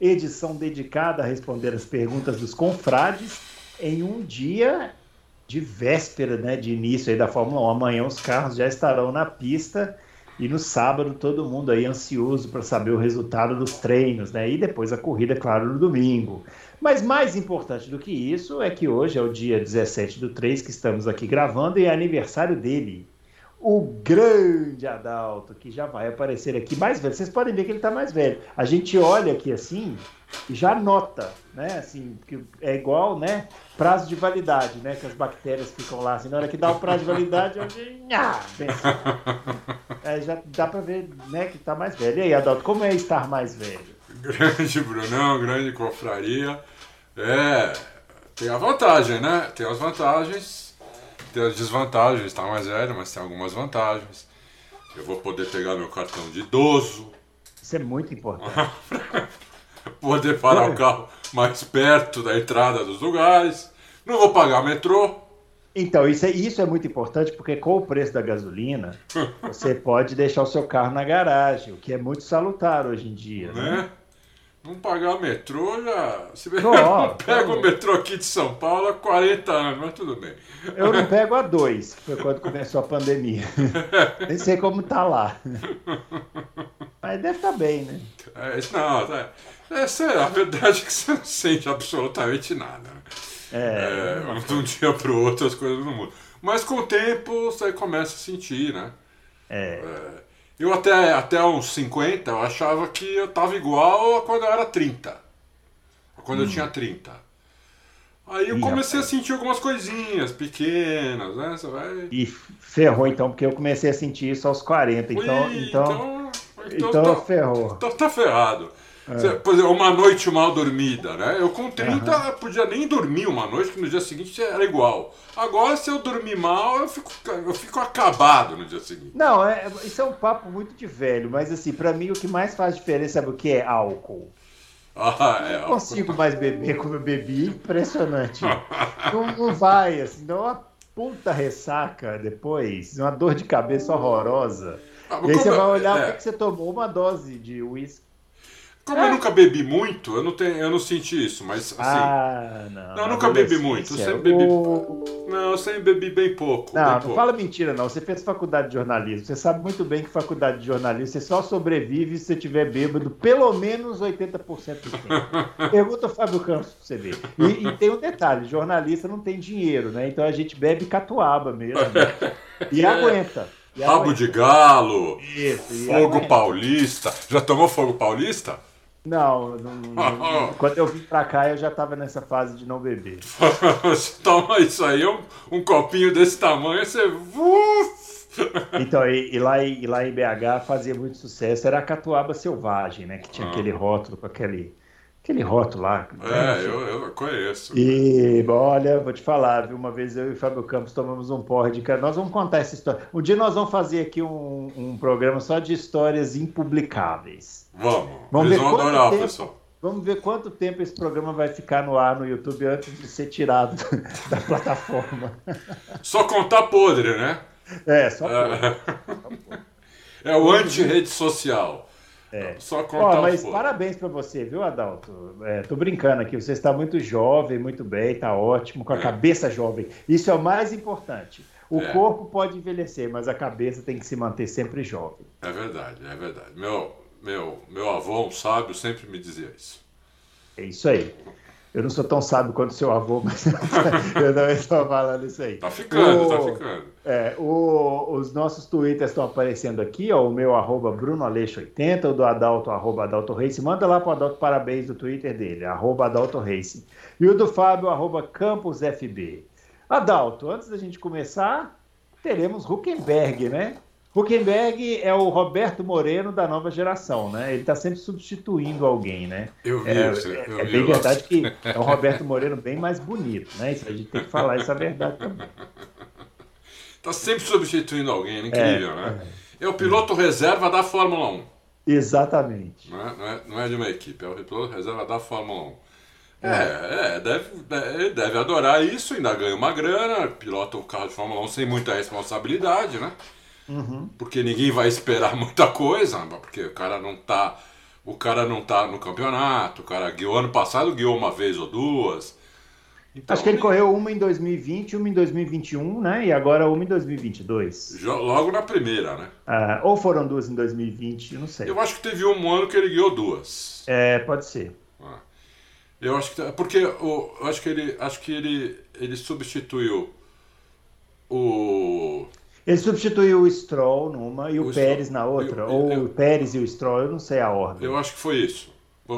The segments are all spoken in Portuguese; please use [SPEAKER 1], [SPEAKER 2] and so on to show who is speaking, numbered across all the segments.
[SPEAKER 1] edição dedicada a responder as perguntas dos confrades em um dia de véspera, né, de início aí da Fórmula 1. Amanhã os carros já estarão na pista e no sábado todo mundo aí ansioso para saber o resultado dos treinos, né? E depois a corrida, claro, no domingo. Mas mais importante do que isso é que hoje é o dia 17 do 3 que estamos aqui gravando e é aniversário dele. O grande Adalto, que já vai aparecer aqui mais velho. Vocês podem ver que ele está mais velho. A gente olha aqui assim e já nota, né? Assim, que é igual, né? Prazo de validade, né? Que as bactérias ficam lá, assim, na hora que dá o prazo de validade, eu nha, é, já dá para ver, né, que tá mais velho. E aí, Adalto, como é estar mais velho?
[SPEAKER 2] Grande Brunão, grande confraria. É, tem a vantagem, né? Tem as vantagens, tem as desvantagens, estar mais velho, mas tem algumas vantagens. Eu vou poder pegar meu cartão de idoso.
[SPEAKER 1] Isso é muito importante.
[SPEAKER 2] poder parar o carro mais perto da entrada dos lugares. Não vou pagar metrô.
[SPEAKER 1] Então, isso é, isso é muito importante porque com o preço da gasolina, você pode deixar o seu carro na garagem, o que é muito salutar hoje em dia. Né? né?
[SPEAKER 2] Não pagar metrô já. Se bem oh, pego o metrô aqui de São Paulo há 40 anos, mas tudo bem.
[SPEAKER 1] Eu não pego a dois, que foi quando começou a pandemia. Nem sei como tá lá. Mas deve estar tá bem, né?
[SPEAKER 2] É, não, é, essa é a verdade que você não sente absolutamente nada. É, é de um dia para o outro as coisas não mudam. Mas com o tempo você começa a sentir, né?
[SPEAKER 1] É. é.
[SPEAKER 2] Eu até, até uns 50 eu achava que eu tava igual a quando eu era 30. Quando hum. eu tinha 30. Aí eu comecei a sentir algumas coisinhas pequenas, né? Você vai...
[SPEAKER 1] E ferrou então, porque eu comecei a sentir isso aos 40. Então, Ui, então, então, então, então tá, ferrou.
[SPEAKER 2] Então tá ferrado. É. Por exemplo, uma noite mal dormida, né? Eu com 30 uhum. podia nem dormir uma noite, que no dia seguinte era igual. Agora, se eu dormir mal, eu fico, eu fico acabado no dia seguinte.
[SPEAKER 1] Não, é, isso é um papo muito de velho, mas assim, para mim o que mais faz diferença, sabe o que é álcool?
[SPEAKER 2] Ah, é,
[SPEAKER 1] não consigo mais beber como eu bebi, impressionante. não, não vai, assim, dá uma puta ressaca depois, uma dor de cabeça horrorosa. Ah, e aí você vai olhar é. o que você tomou, uma dose de uísque
[SPEAKER 2] como eu nunca bebi muito, eu não, tenho, eu não senti isso, mas assim.
[SPEAKER 1] Ah, não.
[SPEAKER 2] Não, eu nunca bebi muito. Eu sempre bebi. O... Não, eu sempre bebi bem pouco.
[SPEAKER 1] Não,
[SPEAKER 2] bem
[SPEAKER 1] não
[SPEAKER 2] pouco.
[SPEAKER 1] fala mentira, não. Você fez faculdade de jornalismo. Você sabe muito bem que faculdade de jornalismo você só sobrevive se você tiver bêbado pelo menos 80% do tempo. Pergunta ao Fábio Campos pra você ver. E, e, tem um detalhe: jornalista não tem dinheiro, né? Então a gente bebe catuaba mesmo. Né? E é. aguenta.
[SPEAKER 2] Rabo de galo, Isso, fogo aguenta. paulista. Já tomou fogo paulista?
[SPEAKER 1] Não, não, não, quando eu vim pra cá eu já tava nessa fase de não beber.
[SPEAKER 2] você toma isso aí, um, um copinho desse tamanho, você.
[SPEAKER 1] Então, e, e, lá, e lá em BH fazia muito sucesso, era a catuaba selvagem, né? Que tinha ah. aquele rótulo com aquele aquele rótulo lá.
[SPEAKER 2] É, eu, eu conheço.
[SPEAKER 1] E, olha, vou te falar, viu? Uma vez eu e o Fábio Campos tomamos um porre de cara. Nós vamos contar essa história. Um dia nós vamos fazer aqui um, um programa só de histórias impublicáveis.
[SPEAKER 2] Vamos. Vamos Eles ver vão adorar,
[SPEAKER 1] tempo,
[SPEAKER 2] pessoal.
[SPEAKER 1] Vamos ver quanto tempo esse programa vai ficar no ar no YouTube antes de ser tirado da plataforma.
[SPEAKER 2] Só contar podre, né?
[SPEAKER 1] É, só é. podre.
[SPEAKER 2] É, é o anti-rede social.
[SPEAKER 1] É. Só contar Ó, mas parabéns para você, viu, Adalto? É, tô brincando aqui, você está muito jovem, muito bem, está ótimo, com a é. cabeça jovem. Isso é o mais importante. O é. corpo pode envelhecer, mas a cabeça tem que se manter sempre jovem.
[SPEAKER 2] É verdade, é verdade. Meu, meu, meu avô, um sábio, sempre me dizia isso.
[SPEAKER 1] É isso aí. Eu não sou tão sábio quanto seu avô, mas eu não estou falando isso aí.
[SPEAKER 2] Tá ficando, o, tá ficando.
[SPEAKER 1] É, o, os nossos twitters estão aparecendo aqui, ó, o meu arroba brunoaleixo80, o do Adalto, arroba Adalto Race. Manda lá para o Adalto parabéns do Twitter dele, arroba Adalto Race. E o do Fábio, arroba CampusFB. Adalto, antes da gente começar, teremos Huckenberg, né? Huckenberg é o Roberto Moreno da nova geração, né? Ele está sempre substituindo alguém, né?
[SPEAKER 2] Eu vi,
[SPEAKER 1] é,
[SPEAKER 2] isso,
[SPEAKER 1] é,
[SPEAKER 2] eu
[SPEAKER 1] é
[SPEAKER 2] vi
[SPEAKER 1] bem
[SPEAKER 2] o-
[SPEAKER 1] verdade que é um Roberto Moreno bem mais bonito, né? Isso a gente tem que falar essa verdade também.
[SPEAKER 2] Tá sempre substituindo alguém, é incrível, né? É o piloto reserva da Fórmula 1.
[SPEAKER 1] Exatamente.
[SPEAKER 2] Não é, não, é, não é de uma equipe, é o piloto reserva da Fórmula 1. É, é, deve, ele deve adorar isso, ainda ganha uma grana, pilota o carro de Fórmula 1 sem muita responsabilidade, né? Porque ninguém vai esperar muita coisa, porque o cara não tá. O cara não tá no campeonato, o cara guiou ano passado, guiou uma vez ou duas. Então,
[SPEAKER 1] Acho que ele correu uma em 2020, uma em 2021, né? E agora uma em 2022.
[SPEAKER 2] jo- Logo na primeira, né?
[SPEAKER 1] Ah, ou foram duas em 2020, eu não sei.
[SPEAKER 2] Eu acho que teve um ano que ele guiou duas.
[SPEAKER 1] É, pode ser.
[SPEAKER 2] Ah. Eu acho que tá- porque o, eu acho que ele acho que ele ele substituiu o
[SPEAKER 1] Ele substituiu o Stroll numa e o,
[SPEAKER 2] O
[SPEAKER 1] Pérez
[SPEAKER 2] Stroll-
[SPEAKER 1] na outra.
[SPEAKER 2] eu-
[SPEAKER 1] ou
[SPEAKER 2] eu-
[SPEAKER 1] o Pérez e o Stroll, eu não sei a ordem.
[SPEAKER 2] eu acho que foi isso.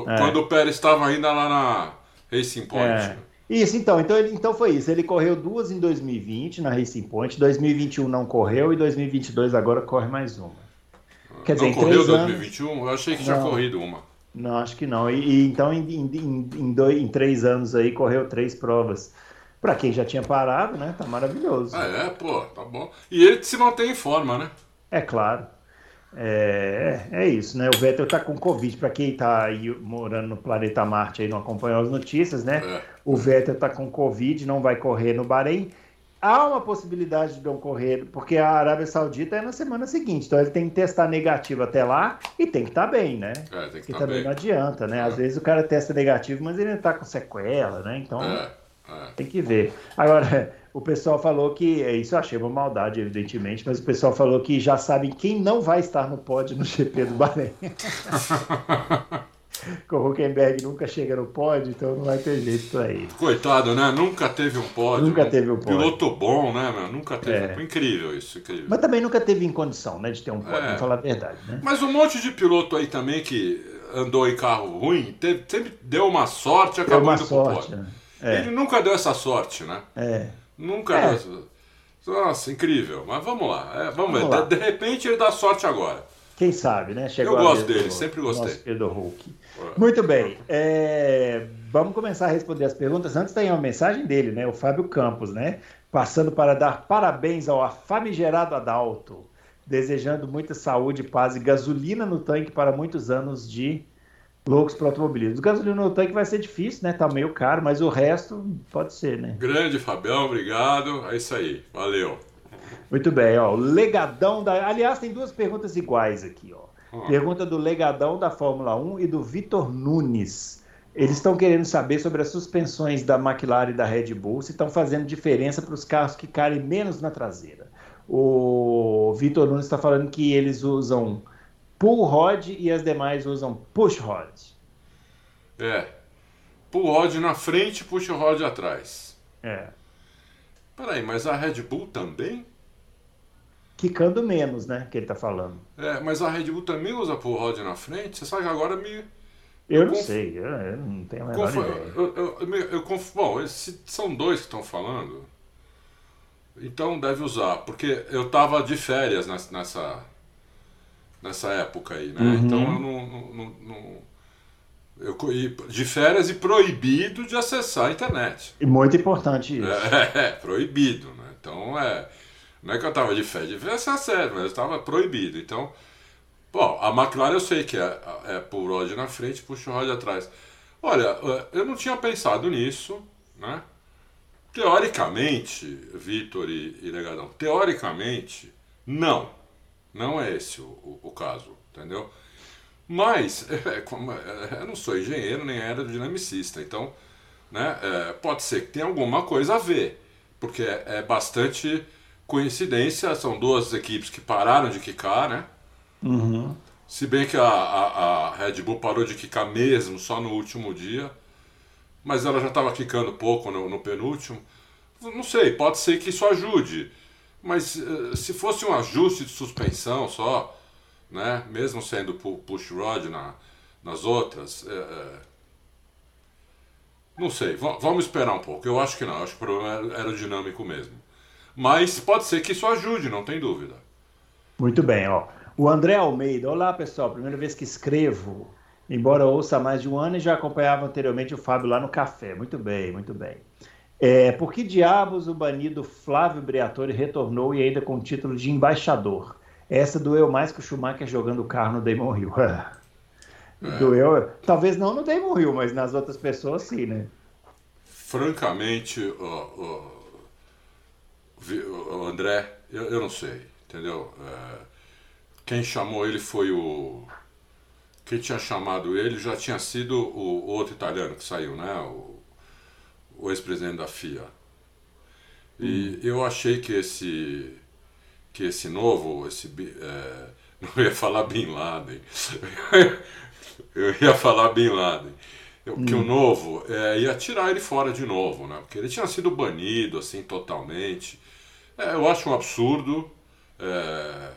[SPEAKER 1] É.
[SPEAKER 2] Quando o Pérez estava ainda lá na Racing Point.
[SPEAKER 1] É. Isso, então, então, ele, então foi isso. Ele correu duas em 2020 na Racing Point, 2021 não correu e 2022 agora corre mais uma. Quer dizer,
[SPEAKER 2] não
[SPEAKER 1] em
[SPEAKER 2] correu
[SPEAKER 1] três anos.
[SPEAKER 2] 2021? Eu achei que tinha
[SPEAKER 1] Não.
[SPEAKER 2] corrido uma.
[SPEAKER 1] Não, acho que não. E, e então, em, em, em dois- em três anos aí, correu três provas. Pra quem já tinha parado, né? Tá maravilhoso.
[SPEAKER 2] Ah, é, pô, tá bom. E ele se mantém em forma, né?
[SPEAKER 1] É claro. É, é isso, né? O Vettel tá com Covid. Para quem tá aí morando no planeta Marte aí não acompanhou as notícias, né?
[SPEAKER 2] É.
[SPEAKER 1] O Vettel tá com Covid, não vai correr no Bahrein. Há uma possibilidade de não correr, porque a Arábia Saudita é na semana seguinte, então ele tem que testar negativo até lá e tem que estar bem, né?
[SPEAKER 2] É, tem que estar
[SPEAKER 1] também
[SPEAKER 2] bem.
[SPEAKER 1] não adianta, né? Às vezes o cara testa negativo, mas ele tá com sequela, né? Então
[SPEAKER 2] É, é.
[SPEAKER 1] tem que ver. Agora, o pessoal falou que, é, isso eu achei uma maldade, evidentemente, mas o pessoal falou que já sabem quem não vai estar no pódio no GP do Bahrein. que o Huckenberg nunca chega no pódio, então não vai ter jeito pra ele.
[SPEAKER 2] Coitado, né? Nunca teve um pódio.
[SPEAKER 1] Nunca
[SPEAKER 2] um
[SPEAKER 1] teve um pódio.
[SPEAKER 2] Piloto bom, né, meu? Nunca teve.
[SPEAKER 1] É.
[SPEAKER 2] Incrível isso, incrível.
[SPEAKER 1] Mas também nunca teve em condição, né, de ter um pódio,
[SPEAKER 2] É.
[SPEAKER 1] falar a verdade, né?
[SPEAKER 2] Mas um monte de piloto aí também que andou em carro ruim, teve, sempre deu uma sorte e
[SPEAKER 1] Deu
[SPEAKER 2] acabou
[SPEAKER 1] uma
[SPEAKER 2] indo pro
[SPEAKER 1] sorte,
[SPEAKER 2] pódio.
[SPEAKER 1] né? É,
[SPEAKER 2] Ele nunca deu essa sorte, né?
[SPEAKER 1] é.
[SPEAKER 2] Nunca
[SPEAKER 1] É.
[SPEAKER 2] deu essa... Nossa, incrível. Mas vamos lá. É, vamos,
[SPEAKER 1] Vamos
[SPEAKER 2] ver.
[SPEAKER 1] lá.
[SPEAKER 2] De, de repente ele dá sorte agora.
[SPEAKER 1] Quem sabe, né? Chegou
[SPEAKER 2] Eu gosto dele,
[SPEAKER 1] do
[SPEAKER 2] sempre gostei.
[SPEAKER 1] Querido Hulk. Muito bem. é, vamos começar a responder as perguntas. Antes tem uma mensagem dele, né? O Fábio Campos, né? Passando para dar parabéns ao famigerado Adalto, desejando muita saúde, paz e gasolina no tanque para muitos anos de loucos para automobilismo. Gasolina no tanque vai ser difícil, né? Tá meio caro, mas o resto pode ser, né?
[SPEAKER 2] Grande, Fabião, obrigado. É isso aí. Valeu.
[SPEAKER 1] Muito bem, ó. O legadão da. Aliás, tem duas perguntas iguais aqui, ó.
[SPEAKER 2] Hum.
[SPEAKER 1] Pergunta do legadão da Fórmula 1 e do Vitor Nunes. Eles estão querendo saber sobre as suspensões da McLaren e da Red Bull, se estão fazendo diferença para os carros que caem menos na traseira. O Vitor Nunes está falando que eles usam pull rod e as demais usam push rod.
[SPEAKER 2] É. Pull rod na frente, o rod atrás.
[SPEAKER 1] É.
[SPEAKER 2] Peraí, mas a Red Bull também?
[SPEAKER 1] Quicando menos, né? Que ele está falando.
[SPEAKER 2] É, mas a Red Bull também usa pull rod na frente? Você sabe que agora me.
[SPEAKER 1] Eu não
[SPEAKER 2] conf-
[SPEAKER 1] sei, eu, eu não tenho a menor
[SPEAKER 2] Confu-
[SPEAKER 1] ideia.
[SPEAKER 2] eu, eu, eu, eu conf- Bom, se são dois que estão falando, então deve usar, porque eu tava de férias nes- nessa, nessa época aí, né?
[SPEAKER 1] Uhum.
[SPEAKER 2] Então eu não. não- não- eu, de férias e proibido de acessar a internet.
[SPEAKER 1] E muito importante isso.
[SPEAKER 2] É, proibido, né? Então é. Não é que eu tava de férias, de férias é sério, mas eu tava proibido. Então, bom, a McLaren eu sei que é, é pull rod na frente, puxa o rod atrás. Olha, eu não tinha pensado nisso, né? Teoricamente, Vitor e, e Legadão, teoricamente, não. Não é esse o, o, o caso, entendeu? Mas, é, como, é, eu não sou engenheiro nem aerodinamicista, então, né, é, pode ser que tenha alguma coisa a ver, porque é, bastante coincidência, são duas equipes que pararam de quicar, né?
[SPEAKER 1] Uhum.
[SPEAKER 2] Se bem que a, a, a Red Bull parou de quicar mesmo só no último dia, mas ela já estava quicando pouco no, no penúltimo. Não sei, pode ser que isso ajude, mas eh, se fosse um ajuste de suspensão só, né, mesmo sendo pu- push rod na, nas outras, eh, eh, não sei, va- vamos esperar um pouco. Eu acho que não, acho que o problema era aerodinâmico mesmo. Mas pode ser que isso ajude, não tem dúvida.
[SPEAKER 1] Muito bem, ó. O André Almeida, olá pessoal, primeira vez que escrevo, embora ouça há mais de um ano e já acompanhava anteriormente o Fábio lá no café. Muito bem, muito bem. É, por que diabos o banido Flávio Briatore retornou e ainda com o título de embaixador? Essa doeu mais que o Schumacher jogando o carro no Damon Hill. É. Doeu, talvez não no Damon Hill, mas nas outras pessoas sim, né?
[SPEAKER 2] Francamente, André, eu, eu, não sei, entendeu? É, quem chamou ele foi o. Quem tinha chamado ele já tinha sido o, o outro italiano que saiu, né? O, o ex-presidente da FIA. E hum. eu achei que esse que esse novo, esse é, não ia falar Bin Laden, eu ia falar Bin Laden, hum. que o novo é, ia tirar ele fora de novo, né? Porque ele tinha sido banido assim totalmente. É, eu acho um absurdo, é,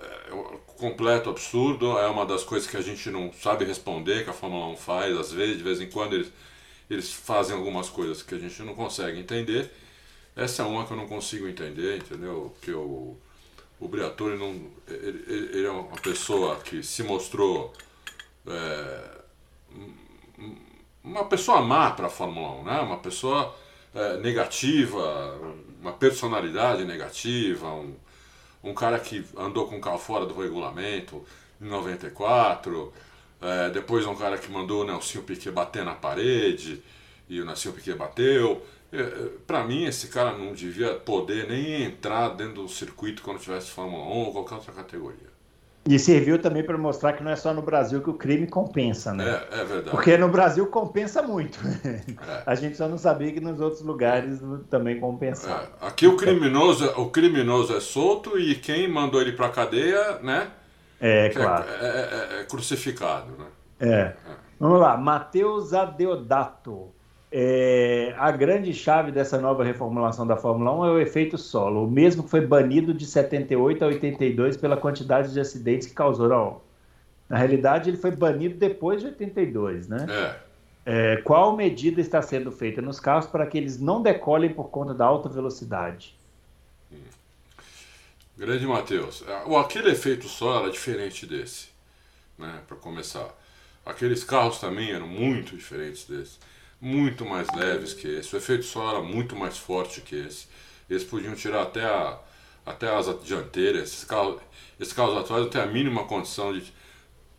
[SPEAKER 2] é, um completo absurdo. É uma das coisas que a gente não sabe responder, que a Fórmula 1 faz às vezes, de vez em quando eles eles fazem algumas coisas que a gente não consegue entender. Essa é uma que eu não consigo entender, entendeu? Que o, o Briatore não, ele, ele, é uma pessoa que se mostrou é, uma pessoa má para a Fórmula 1, né? uma pessoa é, negativa, uma personalidade negativa, um, um cara que andou com o carro fora do regulamento em 94, é, depois um cara que mandou o Nelsinho Piquet bater na parede e o Nelsinho Piquet bateu. É, é para mim, esse cara não devia poder nem entrar dentro do circuito quando tivesse Fórmula 1 ou qualquer outra categoria.
[SPEAKER 1] E serviu também para mostrar que não é só no Brasil que o crime compensa, né?
[SPEAKER 2] É, é verdade.
[SPEAKER 1] Porque no Brasil compensa muito. É. A gente só não sabia que nos outros lugares também compensava.
[SPEAKER 2] É. Aqui o criminoso, o criminoso é solto e quem mandou ele para cadeia, né?
[SPEAKER 1] É, é, claro.
[SPEAKER 2] É, é, é, crucificado, né?
[SPEAKER 1] É. Vamos lá, Matheus Adeodato. É, a grande chave dessa nova reformulação da Fórmula 1 é o efeito solo, o mesmo que foi banido de 78 a 82 pela quantidade de acidentes que causou. Não, na realidade, ele foi banido depois de 82, né?
[SPEAKER 2] É.
[SPEAKER 1] É, qual medida está sendo feita nos carros para que eles não decolem por conta da alta velocidade?
[SPEAKER 2] Grande Matheus. É, aquele efeito só era diferente desse, né? Para começar. Aqueles carros também eram muito diferentes desse. Muito mais leves que esse. O efeito só era muito mais forte que esse. Eles podiam tirar até a, até a asa dianteira. Esses carros, esses carros atuais não têm a mínima condição de.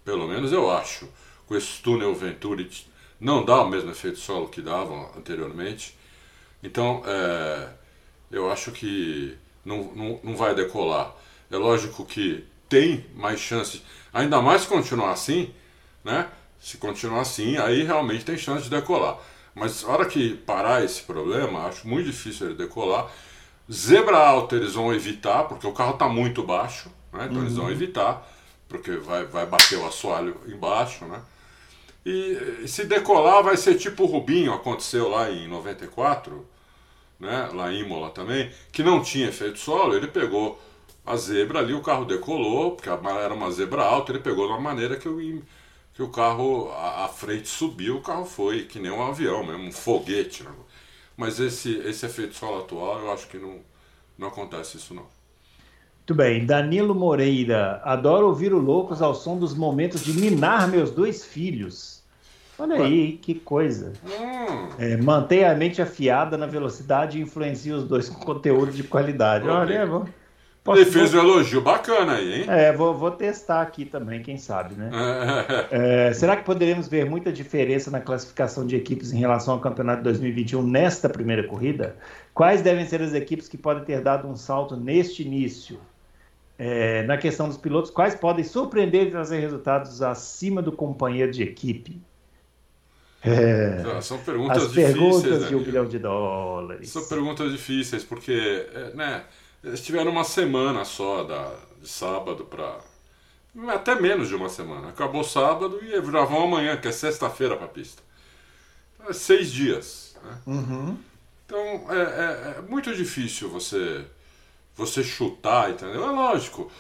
[SPEAKER 2] Pelo menos eu acho. Com esse túnel Venturi não dá o mesmo efeito solo que davam anteriormente. Então, é, eu acho que não, não, não vai decolar. É lógico que tem mais chances, ainda mais se continuar assim, né? Se continuar assim, aí realmente tem chance de decolar. Mas na hora que parar esse problema, acho muito difícil ele decolar. Zebra alta eles vão evitar, porque o carro está muito baixo, né? Então uhum. eles vão uhum. evitar, porque vai, vai bater o assoalho embaixo, né? E se decolar vai ser tipo o Rubinho, aconteceu lá em 94, né, lá em Imola também, que não tinha efeito solo, ele pegou a zebra ali, o carro decolou, porque era uma zebra alta, ele pegou de uma maneira que o, que o carro, a, a frente subiu, o carro foi que nem um avião mesmo, um foguete. Né? Mas esse, esse efeito solo atual, eu acho que não, não acontece isso não.
[SPEAKER 1] Muito bem, Danilo Moreira, adoro ouvir o Loucos ao som dos momentos de minar meus dois filhos. Olha aí, que coisa. Hum. É, mantenha a mente afiada na velocidade e influencia os dois com conteúdo de qualidade. Olha, vou,
[SPEAKER 2] posso, Ele fez um elogio bacana aí, hein?
[SPEAKER 1] É, vou, vou testar aqui também, quem sabe, né? é, será que poderemos ver muita diferença na classificação de equipes em relação ao campeonato de 2021 nesta primeira corrida? Quais devem ser as equipes que podem ter dado um salto neste início? É, na questão dos pilotos, quais podem surpreender e trazer resultados acima do companheiro de equipe?
[SPEAKER 2] É, são perguntas
[SPEAKER 1] As
[SPEAKER 2] difíceis.
[SPEAKER 1] perguntas
[SPEAKER 2] né,
[SPEAKER 1] de um bilhão de dólares.
[SPEAKER 2] São perguntas difíceis, porque é, né, eles tiveram uma semana só da, de sábado para. Até menos de uma semana. Acabou sábado e já vão amanhã, que é sexta-feira para a pista. Então, é seis dias. Né?
[SPEAKER 1] Uhum.
[SPEAKER 2] Então é, é, é, muito difícil você, você chutar, entendeu? É lógico.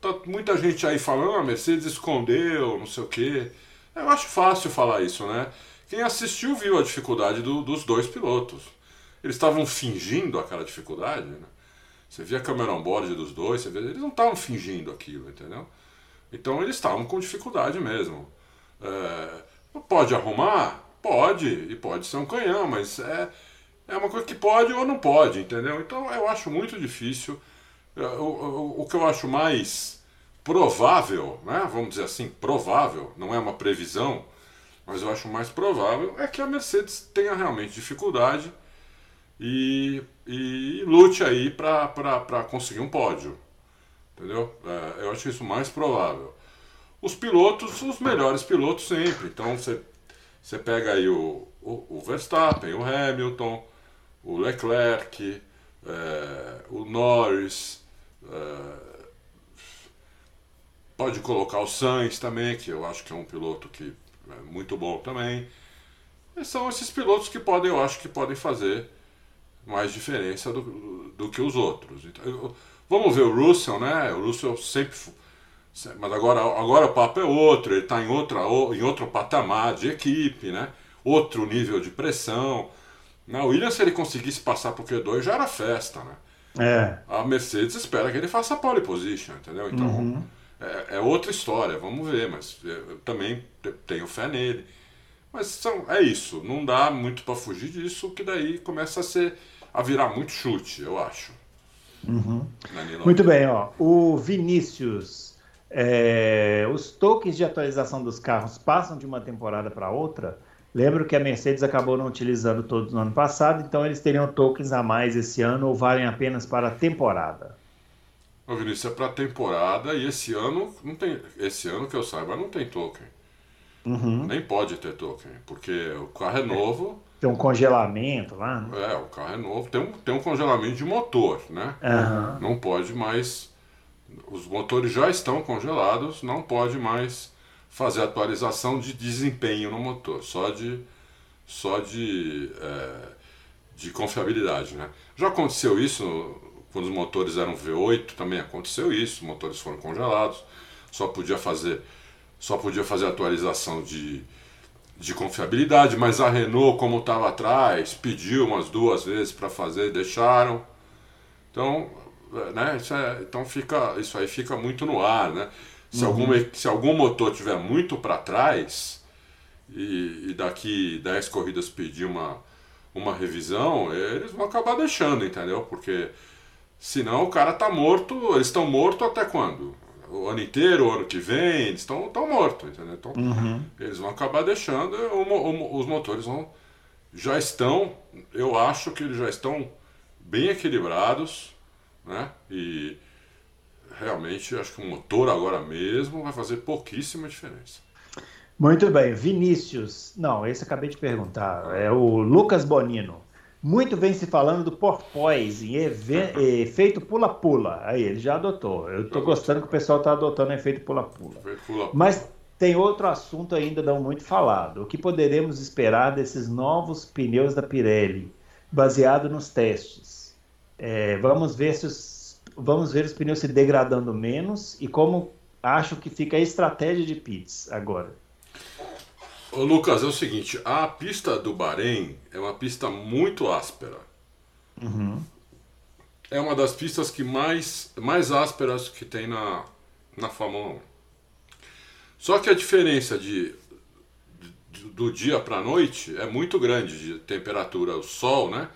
[SPEAKER 2] Tá muita gente aí falando, ah, a Mercedes escondeu, não sei o quê. Eu acho fácil falar isso, né? Quem assistiu viu a dificuldade do, dos dois pilotos. Eles estavam fingindo aquela dificuldade. Né? Você via a câmera on-board dos dois, via, eles não estavam fingindo aquilo, entendeu? Então eles estavam com dificuldade mesmo. É, pode arrumar? Pode, e pode ser um canhão, mas é, é uma coisa que pode ou não pode, entendeu? Então eu acho muito difícil. É, o, o, o que eu acho mais provável, né? vamos dizer assim, provável, não é uma previsão, mas eu acho mais provável é que a Mercedes tenha realmente dificuldade e, e lute aí para conseguir um pódio. Entendeu? É, eu acho isso mais provável. Os pilotos, os melhores pilotos sempre. Então você, você pega aí o, o, o Verstappen, o Hamilton, o Leclerc, é, o Norris, é, pode colocar o Sainz também, que eu acho que é um piloto que muito bom também. E são esses pilotos que podem, eu acho que podem fazer mais diferença do, do que os outros. Então, eu, vamos ver o Russell, né? O Russell sempre. Mas agora, agora o papo é outro, ele está em, outra, em outro patamar de equipe, né? Outro nível de pressão. Na Williams, se ele conseguisse passar para o Q2, já era festa, né? É. A Mercedes espera que ele faça a pole position, entendeu? Então, uhum. É, é, outra história, vamos ver, mas eu também tenho fé nele. Mas são, é isso, não dá muito para fugir disso, que daí começa a ser a virar muito chute, eu acho.
[SPEAKER 1] Uhum. Muito bem, ó. O Vinícius, é, os tokens de atualização dos carros passam de uma temporada para outra. Lembro que a Mercedes acabou não utilizando todos no ano passado, então eles teriam tokens a mais esse ano ou valem apenas para a temporada?
[SPEAKER 2] Ô Vinícius, é para a temporada e esse ano não tem, esse ano que eu saiba não tem token. Uhum. Nem pode ter token, porque o carro é novo.
[SPEAKER 1] Tem um congelamento lá, né?
[SPEAKER 2] É, o carro é novo, tem um, tem um congelamento de motor, né? Uhum. Não pode mais. Os motores já estão congelados, não pode mais fazer atualização de desempenho no motor, só de, só de, é, de confiabilidade, né? Já aconteceu isso quando os motores eram V8, também aconteceu isso, os motores foram congelados, só podia fazer só podia fazer atualização de, de confiabilidade, mas a Renault, como estava atrás, pediu umas duas vezes para fazer, deixaram. Então, né, isso, é, então fica, isso aí fica muito no ar, né? Se, uhum. algum, se algum motor tiver muito para trás e, e, daqui 10 corridas pedir uma, uma revisão, eles vão acabar deixando, entendeu? Porque senão o cara tá morto, eles estão mortos até quando? o ano inteiro, o ano que vem, eles estão mortos, entendeu? Então, uhum. eles vão acabar deixando, o, o, os motores vão, já estão, eu acho que eles já estão bem equilibrados, né? E realmente acho que o motor agora mesmo vai fazer pouquíssima diferença.
[SPEAKER 1] Muito bem, Vinícius. Não, esse acabei de perguntar. É o Lucas Bonino. Muito vem se falando do porpoise, efeito pula-pula. Aí, ele já adotou. Eu estou gostando que o pessoal está adotando o efeito pula-pula. Mas tem outro assunto ainda não muito falado. O que poderemos esperar desses novos pneus da Pirelli, baseado nos testes? É, vamos ver se os, vamos ver os pneus se degradando menos e como acho que fica a estratégia de pits agora.
[SPEAKER 2] Ô Lucas, é o seguinte, a pista do Bahrein é uma pista muito áspera. Uhum. É uma das pistas que mais, mais ásperas que tem na, na Fórmula 1. Só que a diferença de, de do dia para a noite é muito grande de temperatura. O sol, né?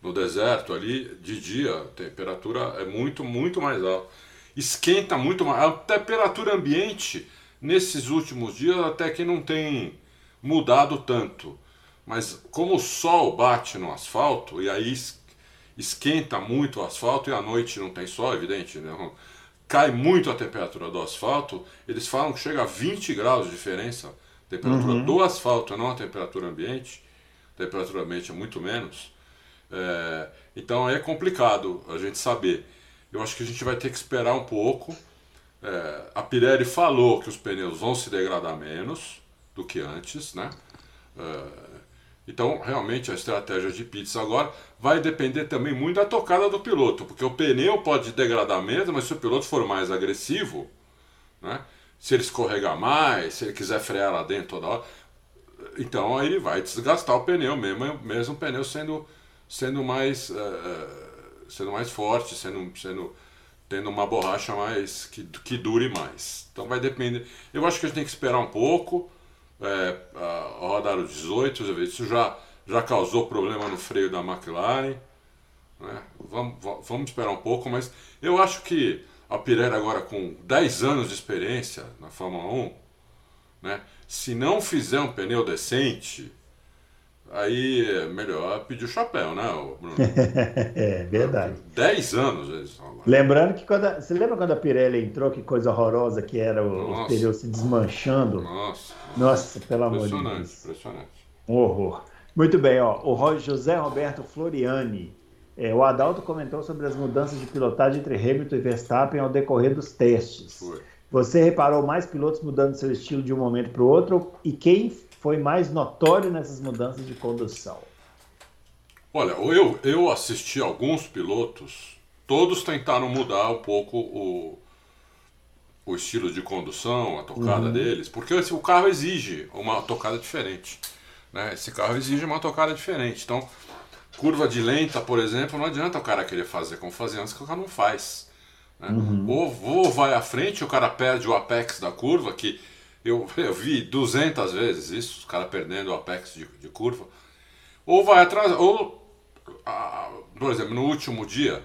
[SPEAKER 2] No deserto ali, de dia, a temperatura é muito, muito mais alta. Esquenta muito mais. A temperatura ambiente, nesses últimos dias, até que não tem mudado tanto. Mas como o sol bate no asfalto e aí esquenta muito o asfalto e à noite não tem sol, evidente, né? cai muito a temperatura do asfalto, eles falam que chega a 20 graus de diferença, temperatura uhum. do asfalto, não a temperatura ambiente, a temperatura ambiente é muito menos. É, então é complicado a gente saber. Eu acho que a gente vai ter que esperar um pouco. É, a Pirelli falou que os pneus vão se degradar menos, do que antes, né? Uh, então, realmente, a estratégia de pizza agora vai depender também muito da tocada do piloto, porque o pneu pode degradar menos, mas se o piloto for mais agressivo, né? Se ele escorregar mais, se ele quiser frear lá dentro toda hora, então aí ele vai desgastar o pneu mesmo, mesmo o pneu sendo, sendo mais uh, sendo mais forte, sendo, sendo tendo uma borracha mais que, que dure mais. Então vai depender. Eu acho que a gente tem que esperar um pouco, é, a, rodar os 18, isso já, já causou problema no freio da McLaren. Né? Vamos, vamos esperar um pouco, mas eu acho que a Pirelli agora com 10 anos de experiência na Fórmula 1, né? se não fizer um pneu decente, Aí é melhor pedir o chapéu, né, Bruno?
[SPEAKER 1] é, verdade.
[SPEAKER 2] Dez anos eles
[SPEAKER 1] Lembrando que quando a, você lembra quando a Pirelli entrou, que coisa horrorosa que era o, pneu se desmanchando?
[SPEAKER 2] Nossa.
[SPEAKER 1] Nossa, pelo amor de Deus.
[SPEAKER 2] Impressionante, impressionante.
[SPEAKER 1] Um horror. Muito bem, ó. O José Roberto Floriani. É, o Adalto comentou sobre as mudanças de pilotagem entre Hamilton e Verstappen ao decorrer dos testes.
[SPEAKER 2] Foi.
[SPEAKER 1] Você reparou mais pilotos mudando seu estilo de um momento para o outro? E quem foi mais notório nessas mudanças de condução?
[SPEAKER 2] Olha, eu, eu assisti alguns pilotos, todos tentaram mudar um pouco o, o estilo de condução, a tocada uhum. deles, porque esse, o carro exige uma tocada diferente. Né? Esse carro exige uma tocada diferente. Então, curva de lenta, por exemplo, não adianta o cara querer fazer como fazia antes, que o cara não faz. Né? Uhum. Ou, ou vai à frente, o cara perde o apex da curva, que eu, eu vi 200 vezes isso, os caras perdendo o apex de, de, curva. Ou vai atrás, ou, a, por exemplo, no último dia,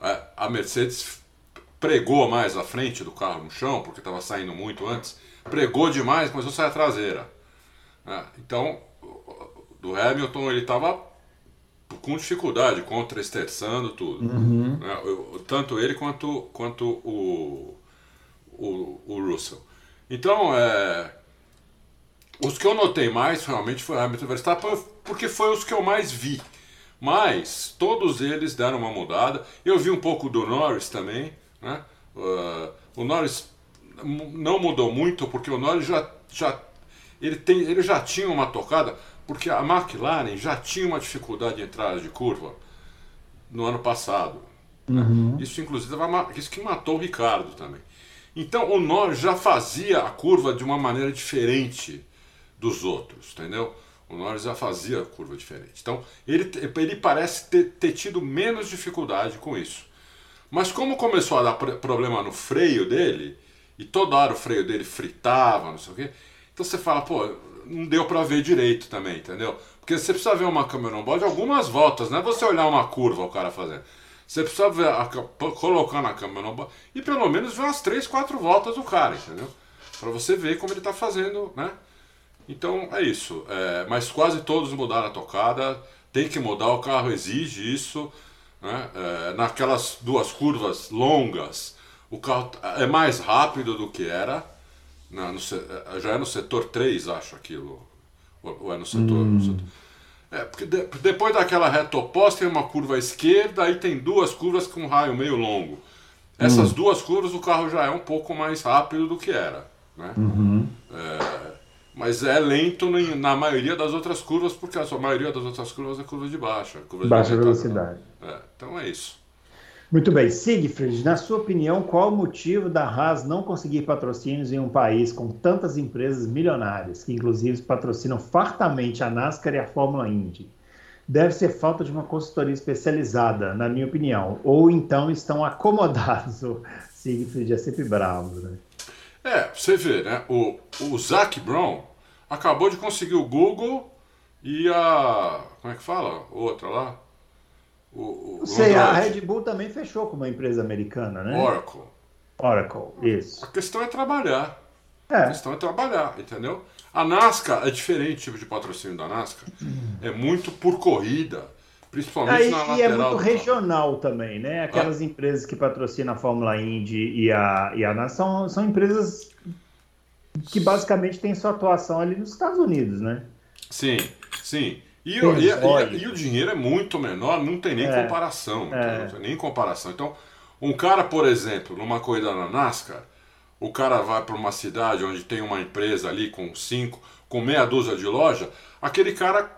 [SPEAKER 2] é, a Mercedes pregou mais a frente do carro no chão, porque estava saindo muito antes, pregou demais, começou a sair a traseira. É, então, do Hamilton ele estava com dificuldade, contra-esterçando tudo.
[SPEAKER 1] Uhum.
[SPEAKER 2] É, tanto ele quanto, quanto o, o, o Russell. Então, é, os que eu notei mais realmente foi Hamilton Verstappen, porque foi os que eu mais vi. Mas todos eles deram uma mudada. Eu vi um pouco do Norris também. Né? Uh, o Norris não mudou muito, porque o Norris já, já, ele tem, ele já tinha uma tocada, porque a McLaren já tinha uma dificuldade de entrada de curva no ano passado.
[SPEAKER 1] Né? Uhum.
[SPEAKER 2] Isso, inclusive, isso que matou o Ricardo também. Então o Norris já fazia a curva de uma maneira diferente dos outros, entendeu? O Norris já fazia a curva diferente. Então ele, ele parece ter, ter tido menos dificuldade com isso. Mas como começou a dar problema no freio dele, e toda hora o freio dele fritava, não sei o quê, então você fala, pô, não deu para ver direito também, entendeu? Porque você precisa ver uma câmera on board algumas voltas, não é você olhar uma curva o cara fazendo. Você precisa ver a, colocar na câmera no, e pelo menos ver umas 3, 4 voltas do cara, entendeu? Para você ver como ele está fazendo, né? Então é isso. É, mas quase todos mudaram a tocada. Tem que mudar, o carro exige isso. Né? É, naquelas duas curvas longas, o carro é mais rápido do que era. Na, no, já é no setor 3, acho aquilo. Ou é no setor. Hum. No setor é, porque de, depois daquela reta oposta tem uma curva à esquerda, aí tem duas curvas com um raio meio longo. Essas hum. duas curvas o carro já é um pouco mais rápido do que era. Né?
[SPEAKER 1] Uhum.
[SPEAKER 2] É, mas é lento na maioria das outras curvas, porque a maioria das outras curvas é curva de baixa. Curva
[SPEAKER 1] baixa de velocidade.
[SPEAKER 2] É, então é isso.
[SPEAKER 1] Muito bem. Siegfried, na sua opinião, qual o motivo da Haas não conseguir patrocínios em um país com tantas empresas milionárias, que inclusive patrocinam fartamente a NASCAR e a Fórmula Indy? Deve ser falta de uma consultoria especializada, na minha opinião. Ou então estão acomodados. O Siegfried é sempre bravo, né?
[SPEAKER 2] É, você vê, né? O, o Zac Brown acabou de conseguir o Google e a. Como é que fala? Outra lá?
[SPEAKER 1] O, o Sei, a Red Bull também fechou com uma empresa americana, né?
[SPEAKER 2] Oracle.
[SPEAKER 1] Oracle, isso.
[SPEAKER 2] A questão é trabalhar.
[SPEAKER 1] É.
[SPEAKER 2] A questão é trabalhar, entendeu? A NASCAR é diferente tipo de patrocínio da NASCAR. É muito por corrida, principalmente
[SPEAKER 1] é,
[SPEAKER 2] na
[SPEAKER 1] lateral. E é muito regional também, né? Aquelas empresas que patrocinam a Fórmula Indy e a, e a NASCAR são, são empresas que basicamente têm sua atuação ali nos Estados Unidos, né?
[SPEAKER 2] Sim, sim. E, o, e, e, e, o dinheiro é muito menor, não tem nem é, comparação. É. Não tem nem comparação. Então, um cara, por exemplo, numa corrida na NASCAR, o cara vai para uma cidade onde tem uma empresa ali com cinco, com meia dúzia de loja, aquele cara,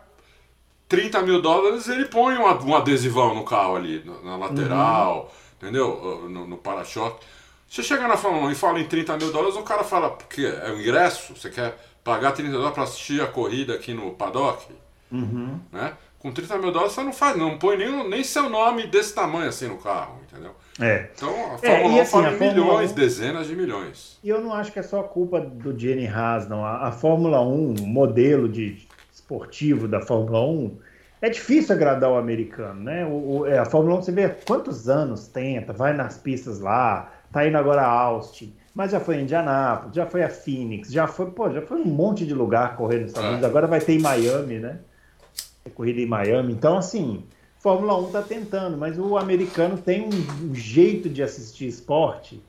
[SPEAKER 2] 30 mil dólares, ele põe um, um adesivão no carro ali, na, lateral, uhum. entendeu? No, no para-choque. Você chega na Fórmula 1 e fala em 30 mil dólares, o cara fala, porque é o ingresso, você quer pagar 30 dólares para assistir a corrida aqui no paddock? Uhum. Né? Com 30 mil dólares você não faz, não põe nem, nem seu nome desse tamanho assim no carro, entendeu?
[SPEAKER 1] É.
[SPEAKER 2] Então a Fórmula é, 1 assim, fala em milhões, 1, dezenas de milhões.
[SPEAKER 1] E eu não acho que é só culpa do Jenny Haas, não. A, a Fórmula 1, o modelo de esportivo da Fórmula 1, é difícil agradar o americano, né? O, o, é, a Fórmula 1 você vê quantos anos tenta, vai nas pistas lá, tá indo agora a Austin, mas já foi em Indianápolis, já foi a Phoenix, já foi, pô, já foi um monte de lugar correndo nos Estados Unidos, agora vai ter em Miami, né? Corrida em Miami. Então, assim, Fórmula 1 está tentando, mas o americano tem um jeito de assistir esporte